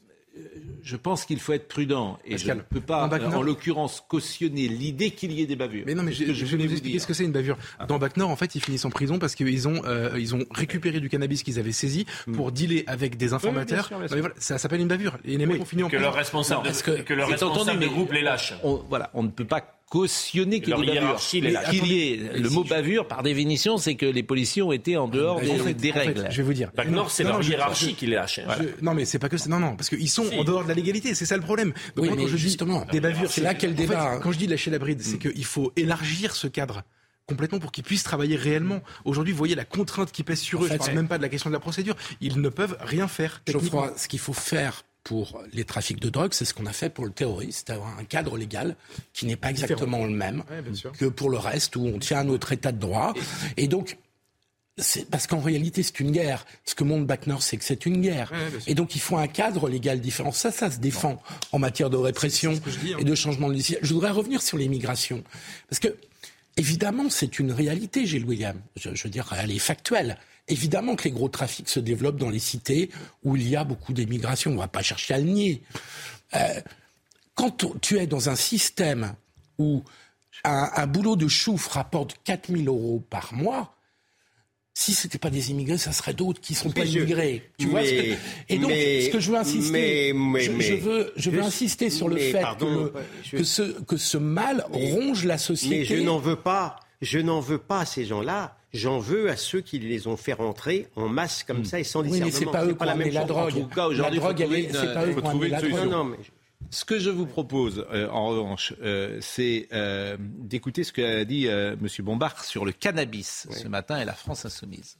je pense qu'il faut être prudent et Pascal, je ne peux pas, euh, en l'occurrence, cautionner l'idée qu'il y ait des bavures. Mais non, mais je, vais vous expliquer dire. ce que c'est une bavure. Dans Bac Nord, en fait, ils finissent en prison parce qu'ils ont, euh, ils ont récupéré du cannabis qu'ils avaient saisi pour dealer avec des informateurs. sûr, bien Non, sûr. mais voilà, ça s'appelle une bavure. Et les mecs ont fini en Que prison. leur responsable, Non, de, est-ce que- que leur c'est responsable entendu, de groupe les lâche. On, voilà, on ne peut pas cautionner qu'il y ait Leur des bavures. hiérarchie, les Mais lâche. Qu'il y ait Attendez, le mot bavure, par définition, c'est que les policiers ont été en dehors En des, fait, des en fait, règles. je vais vous dire. Bac Non, Nord, c'est leur hiérarchie qui les lâche. non mais c'est pas que c'est non non parce qu'ils sont Si. en dehors de la légalité c'est ça le problème donc Oui, quand je justement, dis des bavures c'est là qu'est le en fait, débat, quand je dis lâcher la bride c'est qu'il faut élargir ce cadre complètement pour qu'ils puissent travailler réellement aujourd'hui vous voyez la contrainte qui pèse sur En eux fait, je parle c'est- même pas de la question de la procédure ils ne peuvent rien faire techniquement. Geoffroy, ce qu'il faut faire pour les trafics de drogue, c'est ce qu'on a fait pour le terrorisme, c'est avoir un cadre légal qui n'est pas exactement le même Ouais, que pour le reste, où on tient à notre état de droit. Et donc, c'est parce qu'en réalité, c'est une guerre. Ce que montre Bac Nord, c'est que c'est une guerre. Ouais, et donc, il faut un cadre légal différent. Ça, ça se défend en matière de répression dis, hein. et de changement de logiciel. Je voudrais revenir sur l'immigration. Parce que, évidemment, c'est une réalité, Gilles William. Je, je veux dire, elle est factuelle. Évidemment que les gros trafics se développent dans les cités où il y a beaucoup d'immigration. On ne va pas chercher à le nier. Euh, quand tu es dans un système où un, un boulot de chouf rapporte 4000 euros par mois, si ce n'était pas des immigrés, ça serait d'autres qui ne sont pas je- immigrés. Tu vois ce que- Et donc, mais- ce que je veux insister, mais- je, veux, je veux je- insister sur le fait pardon, que, que, ce, que ce mal ronge la société. Mais je n'en veux pas. Je n'en veux pas à ces gens-là. J'en veux à ceux qui les ont fait rentrer en masse comme ça et sans Oui, mais discernement. c'est pas eux qui ont la amené même la chose. drogue. En tout cas, aujourd'hui, la drogue, c'est pas eux faut qui ont la solution. drogue. Non, non, mais Ce que je vous propose, euh, en revanche, euh, c'est euh, d'écouter ce qu'a dit euh, M. Bombard sur le cannabis ce matin et la France insoumise.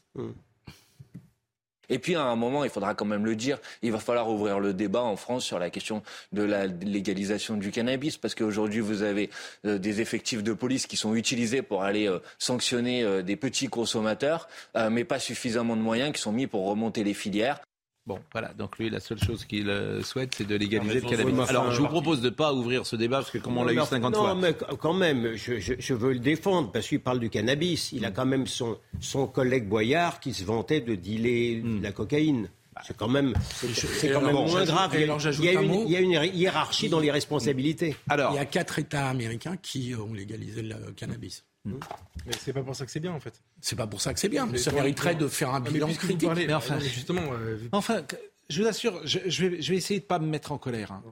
Et puis à un moment, il faudra quand même le dire, il va falloir ouvrir le débat en France sur la question de la légalisation du cannabis, parce qu'aujourd'hui vous avez euh, des effectifs de police qui sont utilisés pour aller euh, sanctionner euh, des petits consommateurs, mais pas suffisamment de moyens qui sont mis pour remonter les filières. Bon, voilà. Donc lui, la seule chose qu'il euh, souhaite, c'est de légaliser le cannabis. Alors, je vous propose de ne pas ouvrir ce débat parce que comme on l'a eu Non, 50 non, fois. mais quand même, je, je- je veux le défendre parce qu'il parle du cannabis. Il a quand même son, son collègue Boyard qui se vantait de dealer de la cocaïne. C'est quand même, c'est quand même alors, moins grave. et Il y a- alors, j'ajoute il y a un une- mot. il y a une hiérarchie dans les responsabilités. Alors, Il y a quatre États américains qui ont légalisé le cannabis. Mais c'est pas pour ça que c'est bien en fait C'est pas pour ça que c'est bien. Mais ça mériterait de faire un mais bilan critique. parlez- Mais enfin- mais justement euh, enfin, je vous assure, je, je vais, je vais essayer de ne pas me mettre en colère. hein.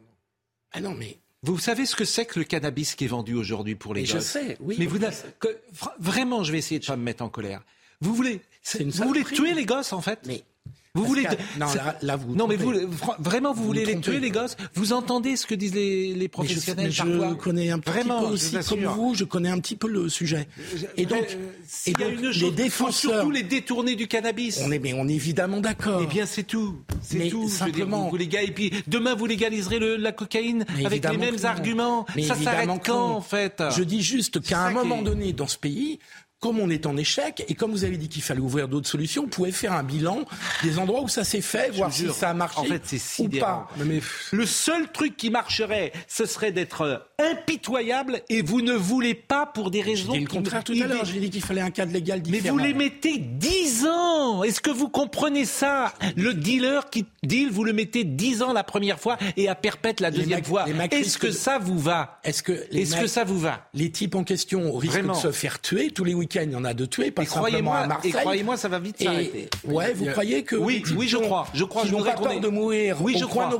Ah non, mais Vous savez ce que c'est que le cannabis qui est vendu aujourd'hui pour les Mais je sais, oui. Mais vous, que- vraiment, je vais essayer de pas me mettre en colère. Vous voulez, vous voulez tuer les gosses en fait? Mais Vous voulez non, c'est- là- là, vous non mais vous vraiment vous, Vous voulez les tuer les gosses? Vous entendez ce que disent les, les Mais je, professionnels mais je parfois? connais un petit Vraiment, peu je aussi, comme vous, je connais un petit peu le sujet. Et donc, Euh, et s'il y a donc, une les chose, défenseurs, surtout les détourner du cannabis. on est, mais on est évidemment d'accord. Eh bien, c'est tout. C'est tout. Je dire, simplement- vous, les gars, et puis demain vous légaliserez le- la cocaïne Mais avec les mêmes arguments. Mais ça s'arrête quand en fait? Je dis juste qu'à un moment donné, dans ce pays, comme on est en échec, et comme vous avez dit qu'il fallait ouvrir d'autres solutions, vous pouvez faire un bilan des endroits où ça s'est fait, voir si ça a marché En fait, c'est ou pas. Mais Le seul truc qui marcherait, ce serait d'être euh, impitoyable et vous ne voulez pas pour des J'ai raisons. dit le contraire tout à l'heure. J'ai dit qu'il fallait un cadre légal Mais différent. vous les mettez 10 ans Est-ce que vous comprenez ça? Le dealer qui deal, vous le mettez 10 ans la première fois et à perpète la deuxième fois. Est-ce que ça vous va? Est-ce que Est-ce que ça vous va? les types en question risquent Vraiment. de se faire tuer tous les week-ends Il y en a de tués, pas Et simplement à croyez-moi, Marseille. et croyez-moi, ça va vite s'arrêter. Ouais, vous croyez que Oui, oui, je crois, je crois, je pas peur de mourir Oui, je crois.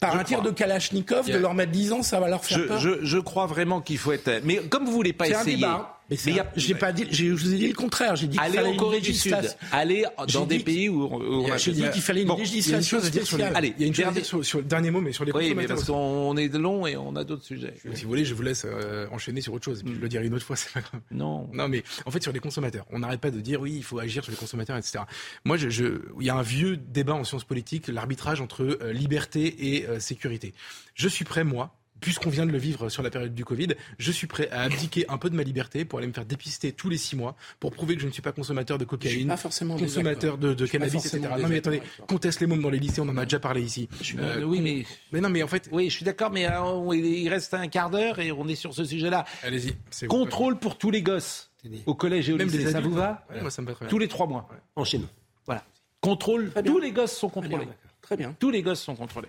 par Je un tir de Kalachnikov, de leur mettre 10 ans, ça va leur faire Je, peur. Je- je crois vraiment qu'il faut être. Mais comme vous voulez pas C'est un essayer, débat. Mais, mais a, j'ai pas dit, je vous ai dit le contraire. J'ai dit allez en Corée du Sud, allez dans des pays où, où on a. J'ai dit qu'il fallait une bon, législation il y a une chose à dire sur les, Allez, il y a une chose à dire sur, sur, le dernier mot, mais sur les oui, mais parce qu'on est long et on a d'autres sujets. Si vous voulez, je vous laisse euh, enchaîner sur autre chose. Et puis je le dirai une autre fois, c'est pas grave. Non. Non, mais en fait sur les consommateurs, on n'arrête pas de dire oui, il faut agir sur les consommateurs, etc. Moi, je, je, il y a un vieux débat en sciences politiques, l'arbitrage entre euh, liberté et euh, sécurité. Je suis prêt, moi, puisqu'on vient de le vivre sur la période du Covid, je suis prêt à abdiquer un peu de ma liberté pour aller me faire dépister tous les six mois pour prouver que je ne suis pas consommateur de cocaïne, pas forcément consommateur de, de cannabis, etc. Non mais attendez, conteste les mômes dans les lycées, on en a déjà parlé ici. Euh, oui mais mais non mais en fait, oui je suis d'accord, mais euh, il reste un quart d'heure et on est sur ce sujet-là. Allez-y. Contrôle pour tous les gosses au collège et au Même lycée, ça vous va ouais, moi, ça me va très bien. Tous les trois mois. Ouais. Enchaînons. Voilà. Contrôle. Tous les gosses sont contrôlés. Très bien. Tous les gosses sont contrôlés.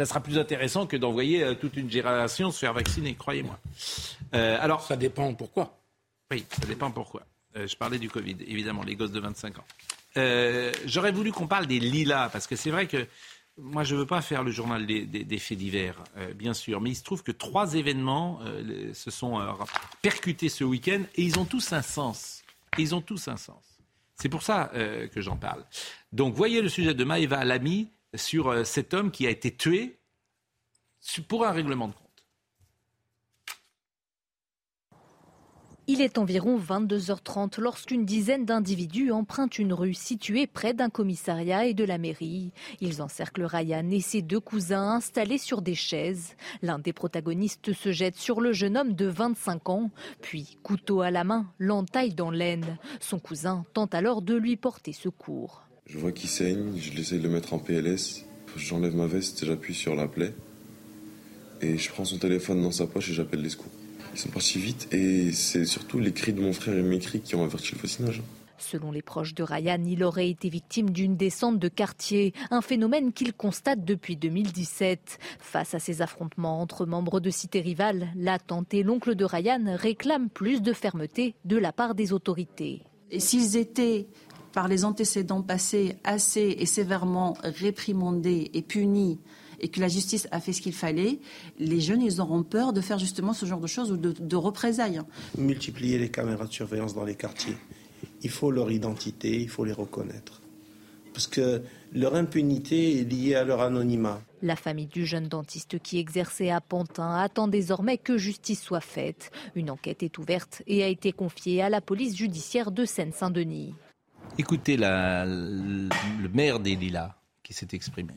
Ça sera plus intéressant que d'envoyer euh, toute une génération se faire vacciner, croyez-moi. Euh, alors, ça dépend pourquoi. Oui, ça dépend pourquoi. Euh, je parlais du Covid, évidemment, les gosses de 25 ans. Euh, J'aurais voulu qu'on parle des lilas, parce que c'est vrai que moi, je ne veux pas faire le journal des, des, des faits divers, euh, bien sûr, mais il se trouve que trois événements euh, se sont percutés ce week-end et ils ont tous un sens. Ils ont tous un sens. C'est pour ça que j'en parle. Donc, voyez le sujet de Maëva Lamy sur cet homme qui a été tué pour un règlement de compte. Il est environ 22h30 lorsqu'une dizaine d'individus empruntent une rue située près d'un commissariat et de la mairie. Ils encerclent Ryan et ses deux cousins installés sur des chaises. L'un des protagonistes se jette sur le jeune homme de 25 ans, puis, couteau à la main, l'entaille dans l'aine. Son cousin tente alors de lui porter secours. Je vois qu'il saigne, je l'essaie de le mettre en PLS. J'enlève ma veste, j'appuie sur la plaie. Et je prends son téléphone dans sa poche et j'appelle les secours. Ils sont partis vite et c'est surtout les cris de mon frère et mes cris qui ont averti le voisinage. Selon les proches de Ryan, il aurait été victime d'une descente de quartier, un phénomène qu'il constate depuis 2017. Face à ces affrontements entre membres de cités rivales, la tante et l'oncle de Ryan réclament plus de fermeté de la part des autorités. Et s'ils étaient par les antécédents passés assez et sévèrement réprimandés et punis et que la justice a fait ce qu'il fallait, les jeunes, ils auront peur de faire justement ce genre de choses ou de, de représailles. Multiplier les caméras de surveillance dans les quartiers. Il faut leur identité, il faut les reconnaître. Parce que leur impunité est liée à leur anonymat. La famille du jeune dentiste qui exerçait à Pantin attend désormais que justice soit faite. Une enquête est ouverte et a été confiée à la police judiciaire de Seine-Saint-Denis. Écoutez la, le maire des Lilas qui s'est exprimé.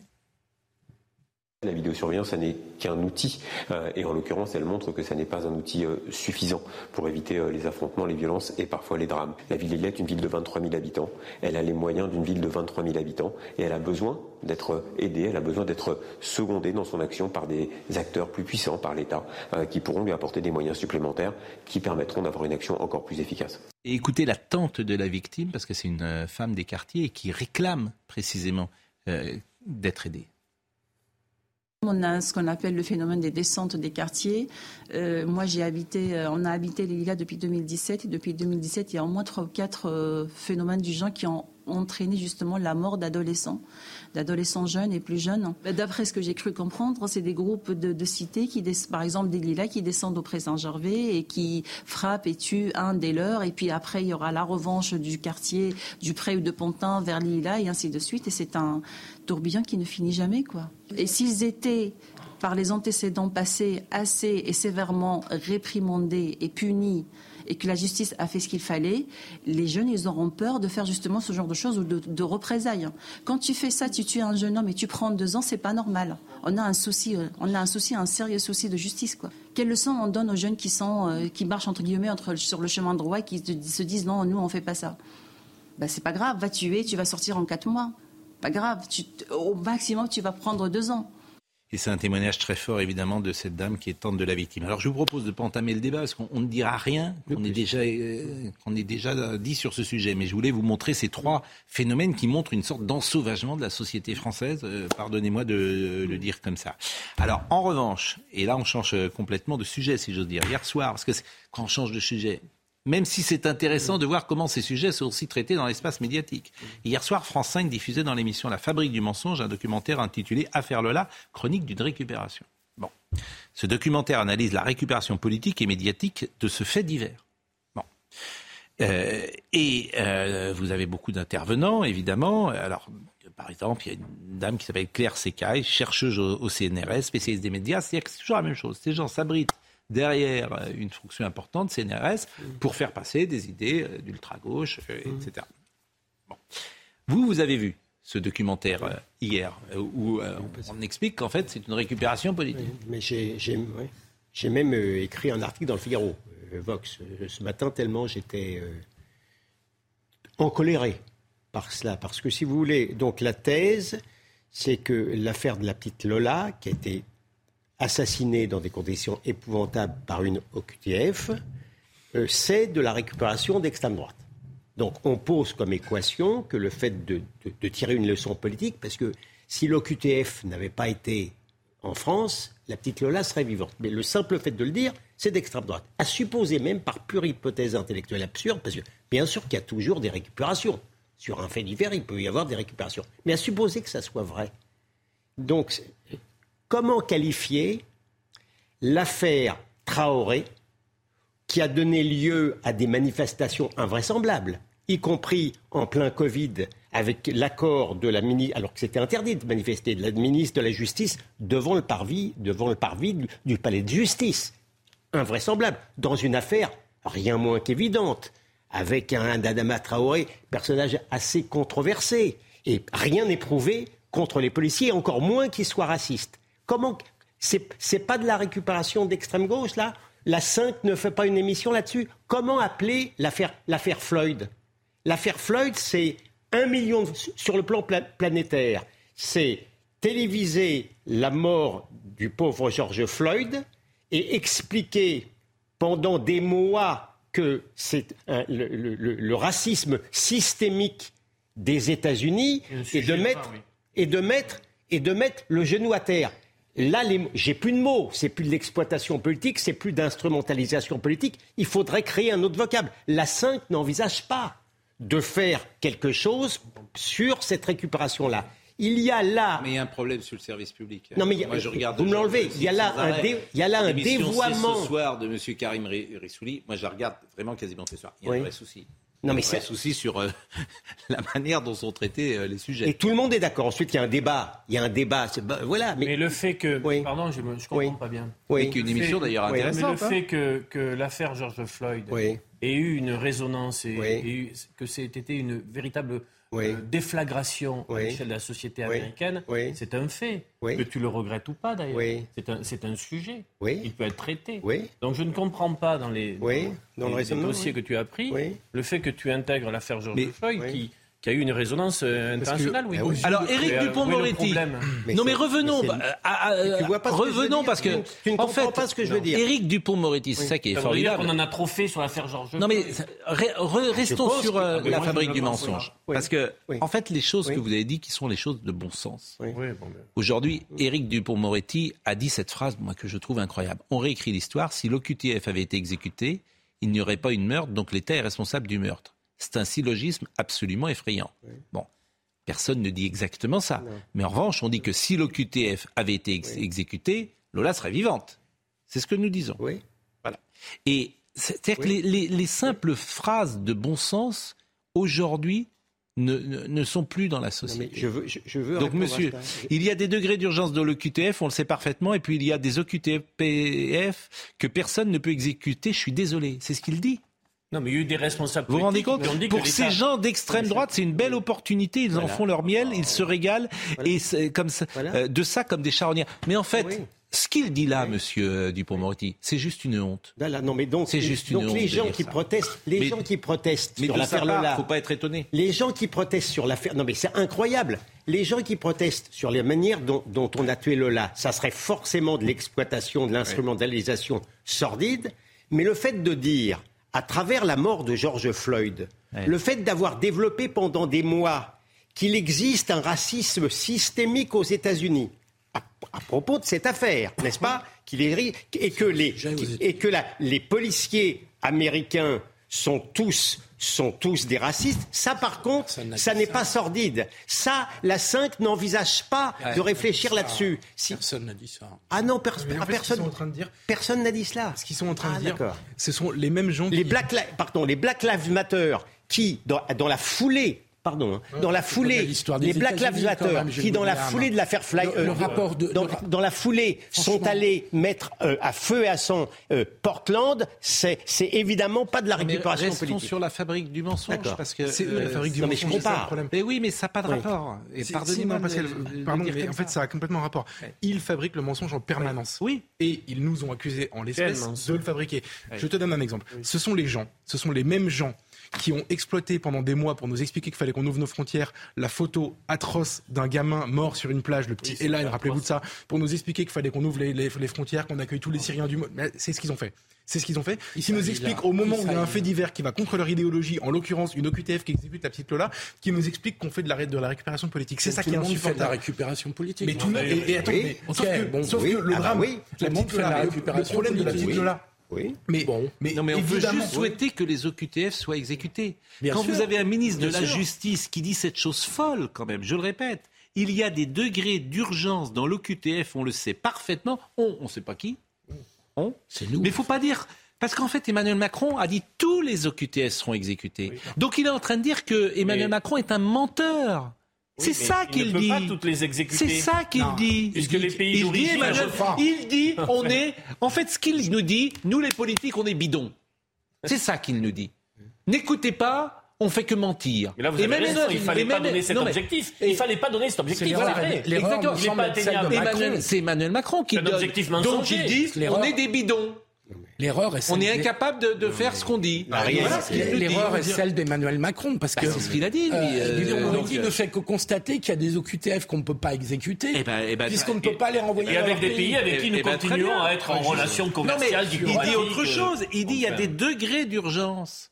La vidéosurveillance, ça n'est qu'un outil. Euh, et en l'occurrence, elle montre que ça n'est pas un outil euh, suffisant pour éviter euh, les affrontements, les violences et parfois les drames. La ville est une ville de 23 000 habitants. Elle a les moyens d'une ville de 23 000 habitants. Et elle a besoin d'être aidée, elle a besoin d'être secondée dans son action par des acteurs plus puissants, par l'État, qui pourront lui apporter des moyens supplémentaires qui permettront d'avoir une action encore plus efficace. Écoutez la tante de la victime, parce que c'est une femme des quartiers qui réclame précisément d'être aidée. On a ce qu'on appelle le phénomène des descentes des quartiers. Euh, moi, j'ai habité, euh, on a habité les Lilas depuis 2017 et depuis 2017, il y a au moins trois ou quatre euh, phénomènes du genre qui ont entraîné justement la mort d'adolescents, d'adolescents jeunes et plus jeunes. D'après ce que j'ai cru comprendre, c'est des groupes de, cités, qui, par exemple des Lilas, qui descendent au Présent Gervais et qui frappent et tuent un des leurs. Et puis après, il y aura la revanche du quartier du Pré ou de Pontin vers Lilas et ainsi de suite. Et c'est un tourbillon qui ne finit jamais, quoi. Et s'ils étaient par les antécédents passés assez et sévèrement réprimandés et punis et que la justice a fait ce qu'il fallait, les jeunes, ils auront peur de faire justement ce genre de choses ou de, représailles. Quand tu fais ça, tu tues un jeune homme et tu prends deux ans, c'est pas normal. On a un souci, on a un souci, un sérieux souci de justice, quoi. Quelle leçon on donne aux jeunes qui sont, euh, qui marchent entre guillemets entre, sur le chemin droit et qui se disent non, nous on fait pas ça? Ben, c'est pas grave, va tuer, tu vas sortir en quatre mois. Pas grave, au maximum tu vas prendre deux ans. Et c'est un témoignage très fort, évidemment, de cette dame qui est tante de la victime. Alors, je vous propose de ne pas entamer le débat, parce qu'on ne dira rien qu'on est, déjà, euh, qu'on est déjà dit sur ce sujet. Mais je voulais vous montrer ces trois phénomènes qui montrent une sorte d'ensauvagement de la société française. Euh, pardonnez-moi de euh, le dire comme ça. Alors, en revanche, et là, on change complètement de sujet, si j'ose dire. Hier soir, parce que quand on change de sujet, même si c'est intéressant de voir comment ces sujets sont aussi traités dans l'espace médiatique. Hier soir, France 5 diffusait dans l'émission La Fabrique du mensonge un documentaire intitulé Affaire Lola, chronique d'une récupération. Bon. Ce documentaire analyse la récupération politique et médiatique de ce fait divers. Bon. Euh, et euh, vous avez beaucoup d'intervenants, évidemment. Alors, par exemple, il y a une dame qui s'appelle Claire Secaille, chercheuse au, CNRS, spécialiste des médias. C'est toujours la même chose. Ces gens s'abritent derrière euh, une fonction importante, CNRS, pour faire passer des idées d'ultra-gauche, etc. Vous, vous avez vu ce documentaire hier, où on explique qu'en fait, c'est une récupération politique. mais j'ai même écrit un article dans le Figaro, Vox, ce matin, tellement j'étais encoléré par cela. Parce que si vous voulez, donc la thèse, c'est que l'affaire de la petite Lola, qui a été assassinée dans des conditions épouvantables par une OQTF, euh, c'est de la récupération d'extrême droite. Donc on pose comme équation que le fait de, tirer une leçon politique, parce que si l'OQTF n'avait pas été en France, la petite Lola serait vivante. Mais le simple fait de le dire, c'est d'extrême droite. À supposer même par pure hypothèse intellectuelle absurde, parce que bien sûr qu'il y a toujours des récupérations. Sur un fait divers, il peut y avoir des récupérations. Mais à supposer que ça soit vrai. Donc, comment qualifier l'affaire Traoré qui a donné lieu à des manifestations invraisemblables, y compris en plein Covid, avec l'accord de la ministre, alors que c'était interdit de manifester, de la ministre de la Justice devant le parvis, devant le parvis du palais de justice. Invraisemblable. Dans une affaire rien moins qu'évidente avec un Dadama Traoré, personnage assez controversé. Et rien n'est prouvé contre les policiers, encore moins qu'ils soient racistes. Comment c'est, pas de la récupération d'extrême gauche, là La 5 ne fait pas une émission là-dessus Comment appeler l'affaire, l'affaire Floyd? L'affaire Floyd, c'est un million sur le plan planétaire. C'est téléviser la mort du pauvre George Floyd et expliquer pendant des mois que c'est le, racisme systémique des États-Unis et de mettre et de mettre et de mettre le genou à terre. Là, j'ai plus de mots, c'est plus de l'exploitation politique, c'est plus d'instrumentalisation politique. Il faudrait créer un autre vocable. La 5 n'envisage pas de faire quelque chose sur cette récupération-là. Il y a là. Mais il y a un problème sur le service public. Non, mais Moi, je regarde vous me l'enlevez. Il y a là un, il y a là un dévoiement. ce soir de M. Karim Rissouli. Moi, je regarde vraiment quasiment ce soir. Il y a un vrai souci. Non, mais c'est un souci sur euh, la manière dont sont traités euh, les sujets. Et tout le monde est d'accord. Ensuite, il y a un débat. Il y a un débat. Voilà. Mais, le fait que. Pardon, je ne comprends pas bien. Oui. une émission d'ailleurs intéressante. Mais le fait que, que l'affaire George Floyd ait eu une résonance et que c'était une véritable euh, déflagration à l'échelle de la société américaine, c'est un fait. Que tu le regrettes ou pas d'ailleurs. C'est un, un, sujet. Il peut être traité. Donc je ne comprends pas dans les, dans, les, dossiers que tu as pris le fait que tu intègres l'affaire George Floyd qui qui a eu une résonance euh, internationale. Oui. Ah Alors, Éric Dupont-Moretti. Non, mais revenons. revenons parce que. Tu ne en fait, pas ce que je veux dire. Éric Dupont-Moretti, c'est ça qui est formidable. On en a trop fait sur l'affaire Georges. Non, mais restons sur euh, la fabrique du mensonge. Parce que, en fait, les choses que vous avez dit qui sont les choses de bon sens. Aujourd'hui, Éric Dupont-Moretti a dit cette phrase, moi, que je trouve incroyable. On réécrit l'histoire. Si l'OQTF avait été exécuté, il n'y aurait pas une meurtre, donc l'État est responsable du meurtre. C'est un syllogisme absolument effrayant. Bon, personne ne dit exactement ça. Mais en revanche, on dit que si l'OQTF avait été exécuté, Lola serait vivante. C'est ce que nous disons. Oui. Voilà. Et c'est-à-dire que les, simples phrases de bon sens, aujourd'hui, ne, sont plus dans la société. je veux, je, veux Donc, monsieur, il y a des degrés d'urgence dans l'OQTF, on le sait parfaitement, et puis il y a des OQTF que personne ne peut exécuter. Je suis désolé, c'est ce qu'il dit. Non, mais il y a eu des responsables. Vous vous rendez compte Pour ces gens d'extrême droite, c'est une belle opportunité. Ils en font leur miel, ils se régalent et comme ça, euh, de ça comme des charognards. Mais en fait. Ce qu'il dit là, Monsieur euh, Dupont-Moretti, c'est juste une honte. non, mais donc, c'est juste une donc les gens qui protestent, les gens qui protestent sur l'affaire Lola, faut pas être étonné. Les gens qui protestent sur l'affaire, non mais c'est incroyable. Les gens qui protestent sur les manières dont, on a tué Lola, ça serait forcément de l'exploitation, de l'instrumentalisation sordide. Mais le fait de dire à travers la mort de George Floyd, le fait d'avoir développé pendant des mois qu'il existe un racisme systémique aux États-Unis, à, propos de cette affaire, n'est-ce pas qu'il est, Et que les, et que les policiers américains sont tous sont tous des racistes. Ça, par contre, ça n'est pas sordide. Ça, la 5 n'envisage pas Ouais, de réfléchir là-dessus. Personne n'a dit ça. Ah non, pers- Mais en ah, fait, personne. sont en train de dire, Personne n'a dit cela. ce qu'ils sont en train Ah, de dire, d'accord. ce sont les mêmes gens Les qui... Black, pardon, les Black Lives Matter qui, dans, dans la foulée, pardon, hein, dans la foulée, les Black Lives Matter même, qui, dans la foulée de l'affaire Fly, Le- le rapport de- dans, le ra- dans la foulée, sont allés mettre euh, à feu et à sang euh, Portland, c'est évidemment pas de la Mais récupération restons politique. sur la fabrique du mensonge parce que C'est eux la fabrique du non, mais je mensonge, c'est ça le compare. problème. Mais oui, mais ça n'a pas de Oui. rapport. Et pardonnez-moi, Pascal, pardon, mais en fait, ça. a complètement rapport. Ils fabriquent le mensonge en permanence. Oui. Et ils nous ont accusés en l'espèce de le fabriquer. Je te donne un exemple. Ce sont les gens, ce sont les mêmes gens qui ont exploité pendant des mois pour nous expliquer qu'il fallait qu'on ouvre nos frontières la photo atroce d'un gamin mort sur une plage, le petit Oui, rappelez-vous de ça, pour nous expliquer qu'il fallait qu'on ouvre les, les- les frontières, qu'on accueille tous les Syriens du monde. C'est ce qu'ils ont fait. C'est ce qu'ils ont fait. Ils nous expliquent au moment où il y a un fait divers qui va contre leur idéologie, en l'occurrence une OQTF qui exécute la petite Lola, qui nous explique qu'on fait de la, de la récupération politique. C'est ça qui est le monde fait de la insupportable. récupération politique. Mais tout le monde. Et, attends, sauf que, le Ah bah drame, la le petite Lola, problème de la petite Oui. Lola. Oui. Mais, Bon. mais, Non, mais on peut juste souhaiter que les OQTF soient exécutés. Bien quand sûr. vous avez un ministre de la sûr. Justice qui dit cette chose folle, quand même, je le répète, il y a des degrés d'urgence dans l'OQTF, on le sait parfaitement. On, on ne sait pas qui. On. C'est nous. Mais il ne faut pas dire. Parce qu'en fait, Emmanuel Macron a dit tous les OQTF seront exécutés. Donc il est en train de dire que Emmanuel Mais- Macron est un menteur. Oui, c'est ça il qu'il ne dit. pas toutes les exécuter. C'est ça qu'il dit. Puisque les pays il dit, Emmanuel- il dit, on est. En fait, ce qu'il nous dit, nous les politiques, on est bidons. C'est ça qu'il nous dit. N'écoutez pas, on fait que mentir. Mais là, vous Et avez même- raison, il et fallait pas donner cet objectif. Il fallait pas donner cet objectif. c'est Exactement. Emmanuel- C'est Emmanuel Macron qui donne. objectif Donc il dit, on est des bidons. L'erreur est celle On est incapable de, de faire ce qu'on dit. Dit. L'erreur est celle d'Emmanuel Macron parce Bah, que c'est ce qu'il a dit, lui, euh, euh, euh, ne fait que constater qu'il y a des OQTF qu'on ne peut pas exécuter Eh ben, eh ben, puisqu'on ne peut pas les renvoyer Et avec des pays avec qui Eh nous ben, très continuons à être en relation Non, mais commerciale, il dit autre chose. Il dit il y a des degrés d'urgence.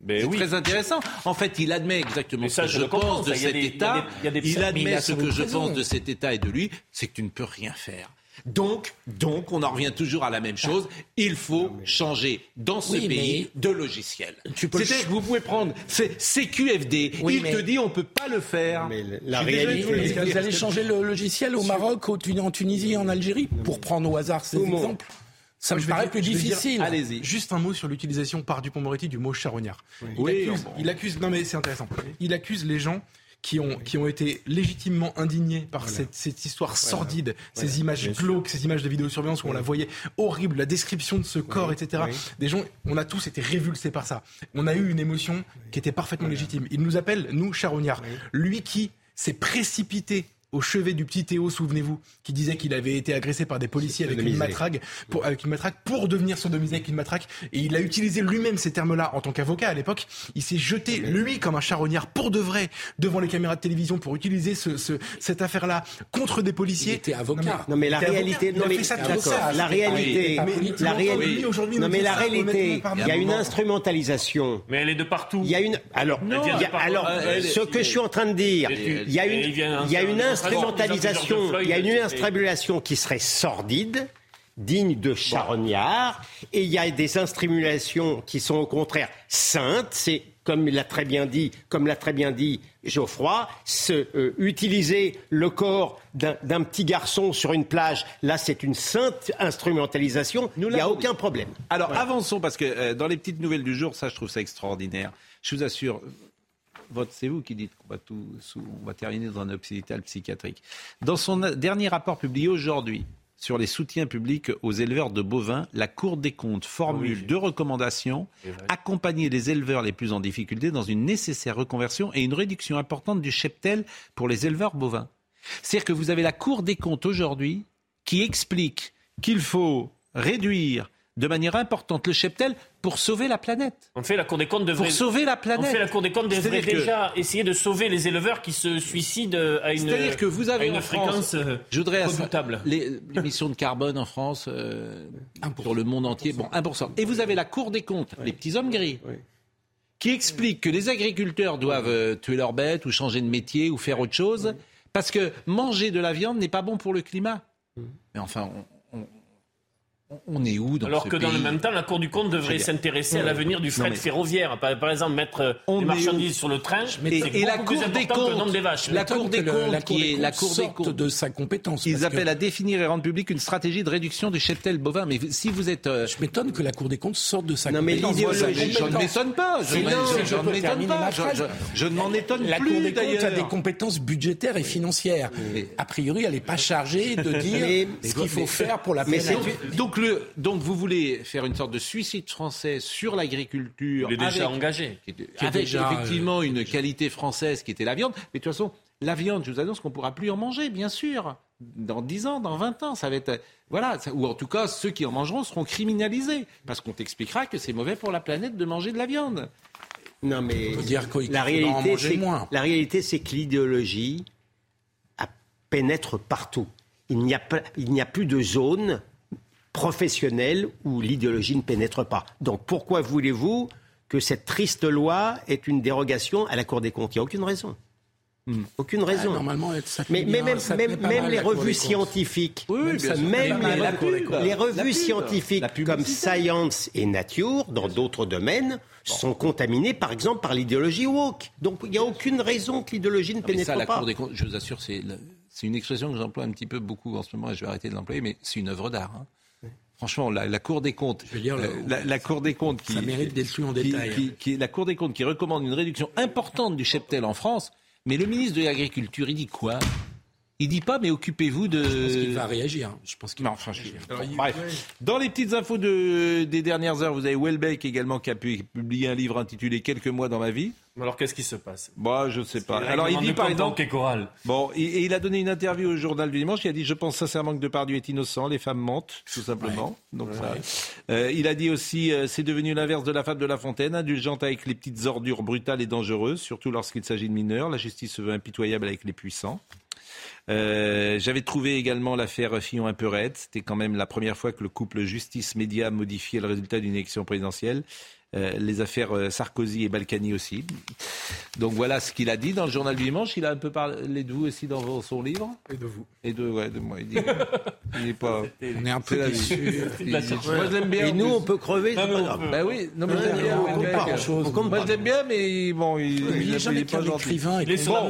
Ben C'est oui. très intéressant. En fait, il admet exactement ce que je pense de cet État. il admet ce que je pense de cet État et de lui, c'est que tu ne peux rien faire. Donc, donc, on en revient toujours à la même chose. Il faut changer dans ce Oui, pays de logiciel. C'est-à-dire que vous pouvez prendre c'est CQFD. Oui, il mais- te dit on peut pas le faire. Mais la désolé, réalité, vous allez changer le logiciel au Maroc, au Tun- en Tunisie et en Algérie pour prendre au hasard ces monde. exemples. Ça me Je vais paraît dire- plus je difficile. Allez-y. Juste un mot sur l'utilisation par Dupont-Moretti du mot charognard. Il, Oui, accuse, bon. il accuse, non mais c'est intéressant. Il accuse les gens qui ont, qui ont été légitimement indignés par cette, cette histoire sordide, ces images glauques, ces images de vidéosurveillance où on la voyait horrible, la description de ce corps, etc. Des gens, on a tous été révulsés par ça. On a eu une émotion qui était parfaitement légitime. Il nous appelle, nous, charognards. Lui qui s'est précipité au chevet du petit Théo, souvenez-vous, qui disait qu'il avait été agressé par des policiers avec une matraque, pour, avec une matraque pour devenir sodomisé avec une matraque. Et il a utilisé lui-même ces termes-là en tant qu'avocat à l'époque. Il s'est jeté, lui, comme un charognard, pour de vrai, devant les caméras de télévision pour utiliser ce, ce- cette affaire-là contre des policiers. Il était avocat. Non mais la réalité, non mais fait ça vie. la réalité, Mais la réalité, non mais la ça, réalité, il y a une instrumentalisation. Mais elle est de partout. Il y a une alors Non, a- alors ce que je suis en train de dire, il y a une il y a une un- un- instrumentalisation, il y a une instrumentalisation qui serait sordide digne de charognard et il y a des instrumentations qui sont au contraire saintes, c'est comme l'a très bien dit, comme l'a très bien dit Geoffroy, se, euh, utiliser le corps d'un d'un petit garçon sur une plage, là c'est une sainte instrumentalisation, il n'y a aucun problème. Alors avançons parce que euh, dans les petites nouvelles du jour, ça je trouve ça extraordinaire. Je vous assure, votre, c'est vous qui dites qu'on va tout, sous- on va terminer dans un hôpital psychiatrique. Dans son dernier rapport publié aujourd'hui sur les soutiens publics aux éleveurs de bovins, la Cour des comptes formule deux recommandations accompagner les éleveurs les plus en difficulté dans une nécessaire reconversion et une réduction importante du cheptel pour les éleveurs bovins. C'est-à-dire que vous avez la Cour des comptes aujourd'hui qui explique qu'il faut réduire de manière importante le cheptel pour sauver la planète. En fait, la Cour des comptes devrait. Pour sauver la planète. fait, la Cour des comptes devrait C'est-à-dire que- déjà essayer de sauver les éleveurs qui se suicident à une, C'est-à-dire que vous avez une en fréquence France, euh, je voudrais redoutable. les- l'émission de carbone en France euh, sur le monde entier, bon 1%. Et vous avez la Cour des comptes, les petits hommes gris, qui explique que les agriculteurs doivent euh, tuer leurs bêtes ou changer de métier ou faire autre chose parce que manger de la viande n'est pas bon pour le climat. Mais enfin, on, est où dans Alors ce que pays dans le même temps, la Cour du compte devrait s'intéresser à l'avenir du non, fret mais- ferroviaire. Par, par exemple, mettre euh, On des marchandises sur le train, Et, la Cour des comptes, des vaches. la Cour des comptes, la Cour qui des est la comptes Cour des sorte comptes de sa compétence. Ils que appellent à définir et rendre public une stratégie de réduction du cheptel bovin. Mais si vous êtes, euh, Je m'étonne que la Cour des comptes sorte de sa Non, mais compétence. Moi, je, ne compétence. m'étonne pas. Je, Mais ne- m'étonne pas. Je, ne m'en étonne La Cour des comptes a des compétences budgétaires et financières. A priori, elle n'est pas chargée de dire Mais- ce qu'il faut faire pour la mais Donc, le, donc vous voulez faire une sorte de suicide français sur l'agriculture Il est déjà avec- engagé. qui est- avec déjà, effectivement une qualité française qui était la viande. Mais de toute façon, la viande, je vous annonce qu'on ne pourra plus en manger, bien sûr. Dans 10 ans, dans 20 ans, ça va être... Voilà, ça- ou en tout cas, ceux qui en mangeront seront criminalisés. Parce qu'on t'expliquera que c'est mauvais pour la planète de manger de la viande. Non, mais dire la réalité, c'est moins. la réalité, c'est que l'idéologie a- pénètre partout. Il n'y a, pas- il n'y a plus de zone professionnelle où l'idéologie ne pénètre pas. Donc pourquoi voulez-vous que cette triste loi est une dérogation à la Cour des comptes? Il n'y a aucune raison. Aucune raison. Ah, normalement, ça mais, tenait mais bien, même, ça même, les revues scientifiques, Oui, même, bien les, revues scientifiques comme Science et Nature, dans d'autres domaines, sont contaminées par exemple par l'idéologie woke. Donc il n'y a aucune raison que l'idéologie ne Non, pénètre ça, la pas. Cour des comptes, je vous assure, c'est une expression que j'emploie un petit peu beaucoup en ce moment et je vais arrêter de l'employer, mais c'est une œuvre d'art. hein. Franchement, la, la Cour des comptes, veux dire, euh, la, la Cour des comptes qui, Ça mérite d'être lu en qui- détail. qui- qui- la Cour des comptes qui recommande une réduction importante du cheptel en France, mais le ministre de l'Agriculture, il dit quoi? Il dit pas, mais occupez-vous de. Je pense qu'il va réagir. Je pense qu'il Non, va enfin, je- bon, bref. Dans les petites infos de, des dernières heures, vous avez Welbeck également qui a pu publier un livre intitulé Quelques mois dans ma vie. Alors qu'est-ce qui se passe? Moi, je sais pas. Alors, il dit par exemple. chorale. Bon, et, et il a donné une interview au journal du dimanche. Il a dit Je pense sincèrement que Depardieu est innocent, les femmes mentent, tout simplement. Donc, ça, euh, il a dit aussi euh, C'est devenu l'inverse de la fable de La Fontaine, indulgente avec les petites ordures brutales et dangereuses, surtout lorsqu'il s'agit de mineurs. La justice se veut impitoyable avec les puissants. Euh, J'avais trouvé également l'affaire Fillon un peu raide. C'était quand même la première fois que le couple justice-média modifiait le résultat d'une élection présidentielle. Euh, les affaires euh, Sarkozy et Balkany aussi. Donc voilà ce qu'il a dit dans le journal du dimanche. Il a un peu parlé de vous aussi dans son livre. Et de vous. Et de, ouais, de moi. Il dit, il est pas. On est un peu. Il dit, Moi je l'aime bien. Et nous, plus. on peut crever. Non, c'est mais pas on grave. peut. Bah oui, non mais j'aime non, bien. on compte pas grand-chose. Moi je l'aime bien, mais bon, il, Il il n'est est pas gentil. écrivain. Il est sur la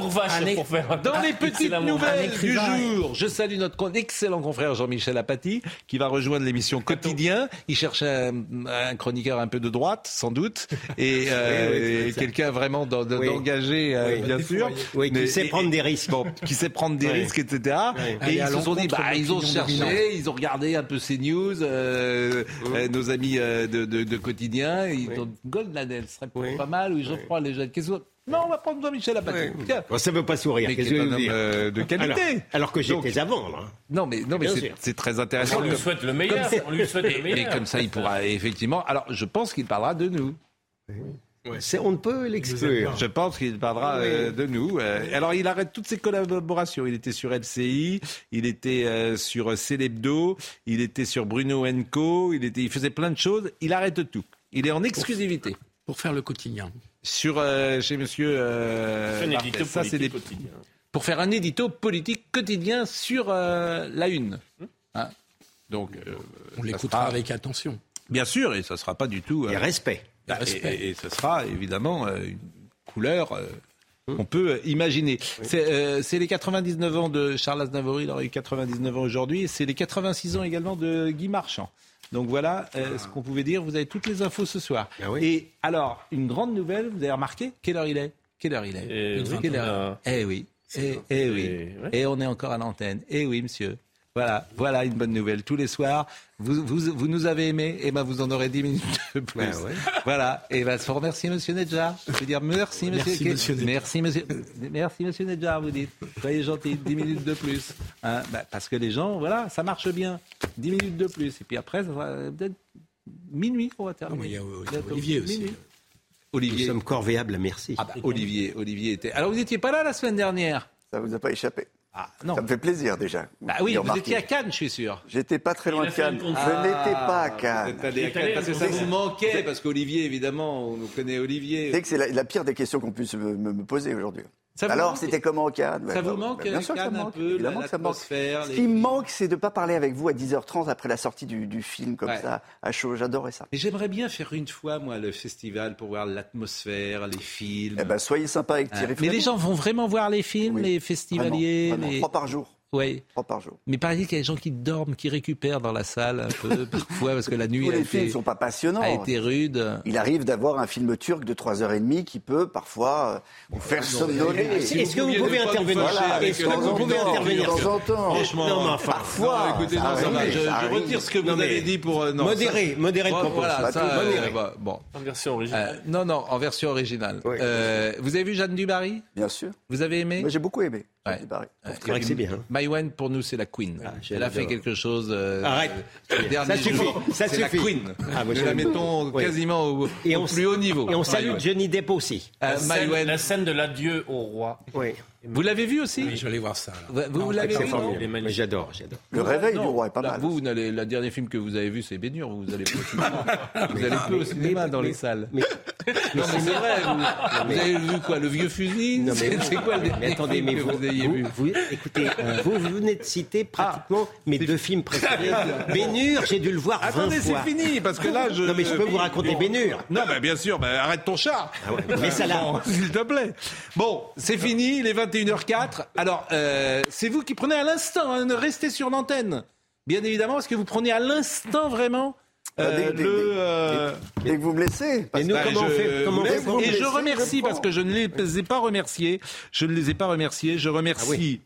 pour faire. Dans les petites nouvelles du jour, je salue notre excellent confrère Jean-Michel Apathy qui va rejoindre l'émission Quotidien. Il cherche un chroniqueur un peu de droite, sans doute, et, euh, Oui, oui, et c'est ça. quelqu'un vraiment d'engagé, Oui. bien sûr. Oui, qui Mais- sait prendre des risques. Bon, qui sait prendre des risques, etc. Oui. Et ils se sont dit, bah, ils ont cherché, ils ont regardé un peu ces news, euh, euh, nos amis euh, de, de- de quotidien, ils ont dit, Goldnadel ce serait Oui. pas mal, ou Geoffroy les jeunes. Qu'est-ce que- Non, on va prendre Jean-Michel Apathy. Bon, ça ne veut pas sourire. Mais Qu'est-ce que un homme euh, de qualité. alors, alors que j'étais avant, là. Non, mais, non, mais c'est- très intéressant. On lui souhaite le meilleur. comme- On lui souhaite le Et, comme ça, il pourra effectivement. Alors, je pense qu'il parlera de nous. On ne peut l'exclure. Je pense qu'il parlera Oui. euh, de nous. Euh, alors, il arrête toutes ses collaborations. Il était sur LCI, il était euh, sur Célébdo, il était sur Bruno Co, il, était, il faisait plein de choses. Il arrête tout. Il est en exclusivité. Pour faire le quotidien. Sur, euh, chez monsieur. euh, un édito Ça, c'est des- politique quotidien. pour faire un édito politique quotidien sur euh, la une. Hein Donc, euh, On l'écoutera sera- avec attention. Bien sûr, et ça ne sera pas du tout. Et respect. et, respect. et- et ce sera évidemment euh, une couleur euh, qu'on peut imaginer. C'est euh, les 99 ans de Charles Aznavour, il aurait eu 99 ans aujourd'hui, et c'est les 86 ans également de Guy Marchand. Donc voilà euh, ce qu'on pouvait dire. Vous avez toutes les infos ce soir. Ah oui. Et alors, une grande nouvelle, vous avez remarqué Quelle heure il est? Quelle heure il est? Eh oui, Eh oui. Eh, oui. ouais. Et on est encore à l'antenne. Eh oui, monsieur. Voilà, voilà une bonne nouvelle. Tous les soirs, vous, vous, vous nous avez aimés, et ben vous en aurez 10 minutes de plus. Ben ouais. Voilà, et ben faut remercier Monsieur Nedjar. Je veux dire merci Monsieur. Merci, monsieur. Merci Monsieur. Merci Monsieur Nedjar, vous dites. Soyez gentil, 10 minutes de plus. Hein, ben, parce que les gens, voilà, ça marche bien. 10 minutes de plus. Et puis après, ça sera peut-être minuit qu'on va Non, terminer. il y a, il y a Bientôt. Olivier aussi. Minuit. Nous sommes corvéables, merci. Ah bah, Olivier, Olivier était. Alors vous n'étiez pas là la semaine dernière? Ça vous a pas échappé? Ah non. Ça me fait plaisir déjà. Bah oui, vous étiez à Cannes, je suis sûr. J'étais pas très loin de Cannes. Je n'étais pas à Vous Cannes. êtes allé à Cannes allé parce que ça vous manquait, parce qu'Olivier, évidemment, on nous connaît Vous Olivier. que c'est la, la pire des questions qu'on puisse me poser aujourd'hui. Ça Alors, manque- c'était comment au Cannes? Ça vous bah, manque, Bien sûr que ça me un manque. peu, manque. l'atmosphère, Ce qui me manque, c'est de ne pas parler avec vous à 10h30 après la sortie du, du film comme Ouais. ça, à chaud. J'adorais ça. J'aimerais bien faire une fois, moi, le festival pour voir l'atmosphère, les films. Eh ben, soyez sympa avec Thierry Ah, mais les gens vont vraiment voir les films, les festivaliers Vraiment, vraiment. les- Trois par jour. Oui. Trois par jour. Mais paraît qu'il y a des gens qui dorment, qui récupèrent dans la salle un peu, parfois, parce que la nuit Tous a les films été, ne sont pas passionnants. a été rude. Il arrive d'avoir un film turc de 3h30 qui peut parfois euh, vous faire somnoler. Est-ce que vous pouvez intervenir Voilà, Est-ce de que vous pouvez intervenir De temps en temps. Franchement, Non, mais enfin, parfois. non, écoutez, non, va, je, ça je retire ce que vous Non, avez dit pour. euh, non, ça- modérez le Bon, propos. Voilà, ça, euh, modéré. bah, bon. En version originale. Euh, non, non, en version originale. Oui. Vous avez vu Jeanne Dubarry? Bien sûr. Vous avez aimé? J'ai beaucoup aimé. Ouais. C'est vrai que c'est bien. hein. Maïwen, pour nous, c'est la queen. je Elle a fait quelque chose. euh, Arrête. euh, Ça suffit, jour. ça c'est la suffit. queen. Ah, moi, Nous je la mettons Oui. quasiment au, Et au on plus haut niveau. Et on salue. Johnny Depp aussi. Euh, La scène, la scène de l'adieu au roi. Oui. Vous l'avez vu aussi Oui, je vais aller voir ça. là. Vous, vous l'avez vu j'adore, j'adore. Le réveil Non, du roi est pas là, mal. Vous, vous n'allez- le dernier film que vous avez vu, c'est Bénur. Vous allez cinéma. vous allez peu au cinéma dans les salles. Mais, non, mais c'est vrai. Vous, vous avez vu quoi Le vieux fusil Non, mais- C'est quoi le mais attendez, film mais vous, vous vous- vu vous- écoutez, vous venez de citer pratiquement mes deux films préférés. Bénur, j'ai dû le voir 20 Attendez, c'est fini parce que là, je. Non, mais je peux vous raconter Bénur. Non, mais bien sûr, arrête ton chat. mais ça là. S'il te plaît. Bon, c'est fini, il est 21h04. Alors, euh, c'est vous qui prenez à l'instant, hein, restez sur l'antenne. Bien évidemment, parce que vous prenez à l'instant vraiment. euh, Ah, dès- dès- le, dès- euh, Dès que vous me laissez. parce Et nous, bah, comment on je fait Comment on fait Et je remercie je parce que je ne les ai pas remerciés. Je ne les ai pas remerciés. Je remercie.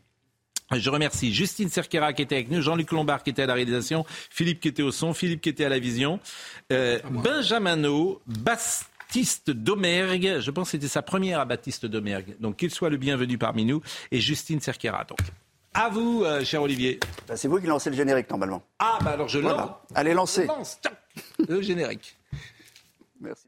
Je remercie Justine Cerquera qui était avec nous, Jean-Luc Lombard qui était à la réalisation, Philippe qui était au son, Philippe qui était à la vision, euh, Benjamin No, Baptiste Domergue, je pense que c'était sa première à Baptiste Domergue, donc qu'il soit le bienvenu parmi nous, et Justine Cerquera. Donc, à vous, euh, cher Olivier. Bah, c'est vous qui lancez le générique normalement. Ah, bah alors je Voilà. lance. Allez, Je lancez. lance. Le générique. Merci.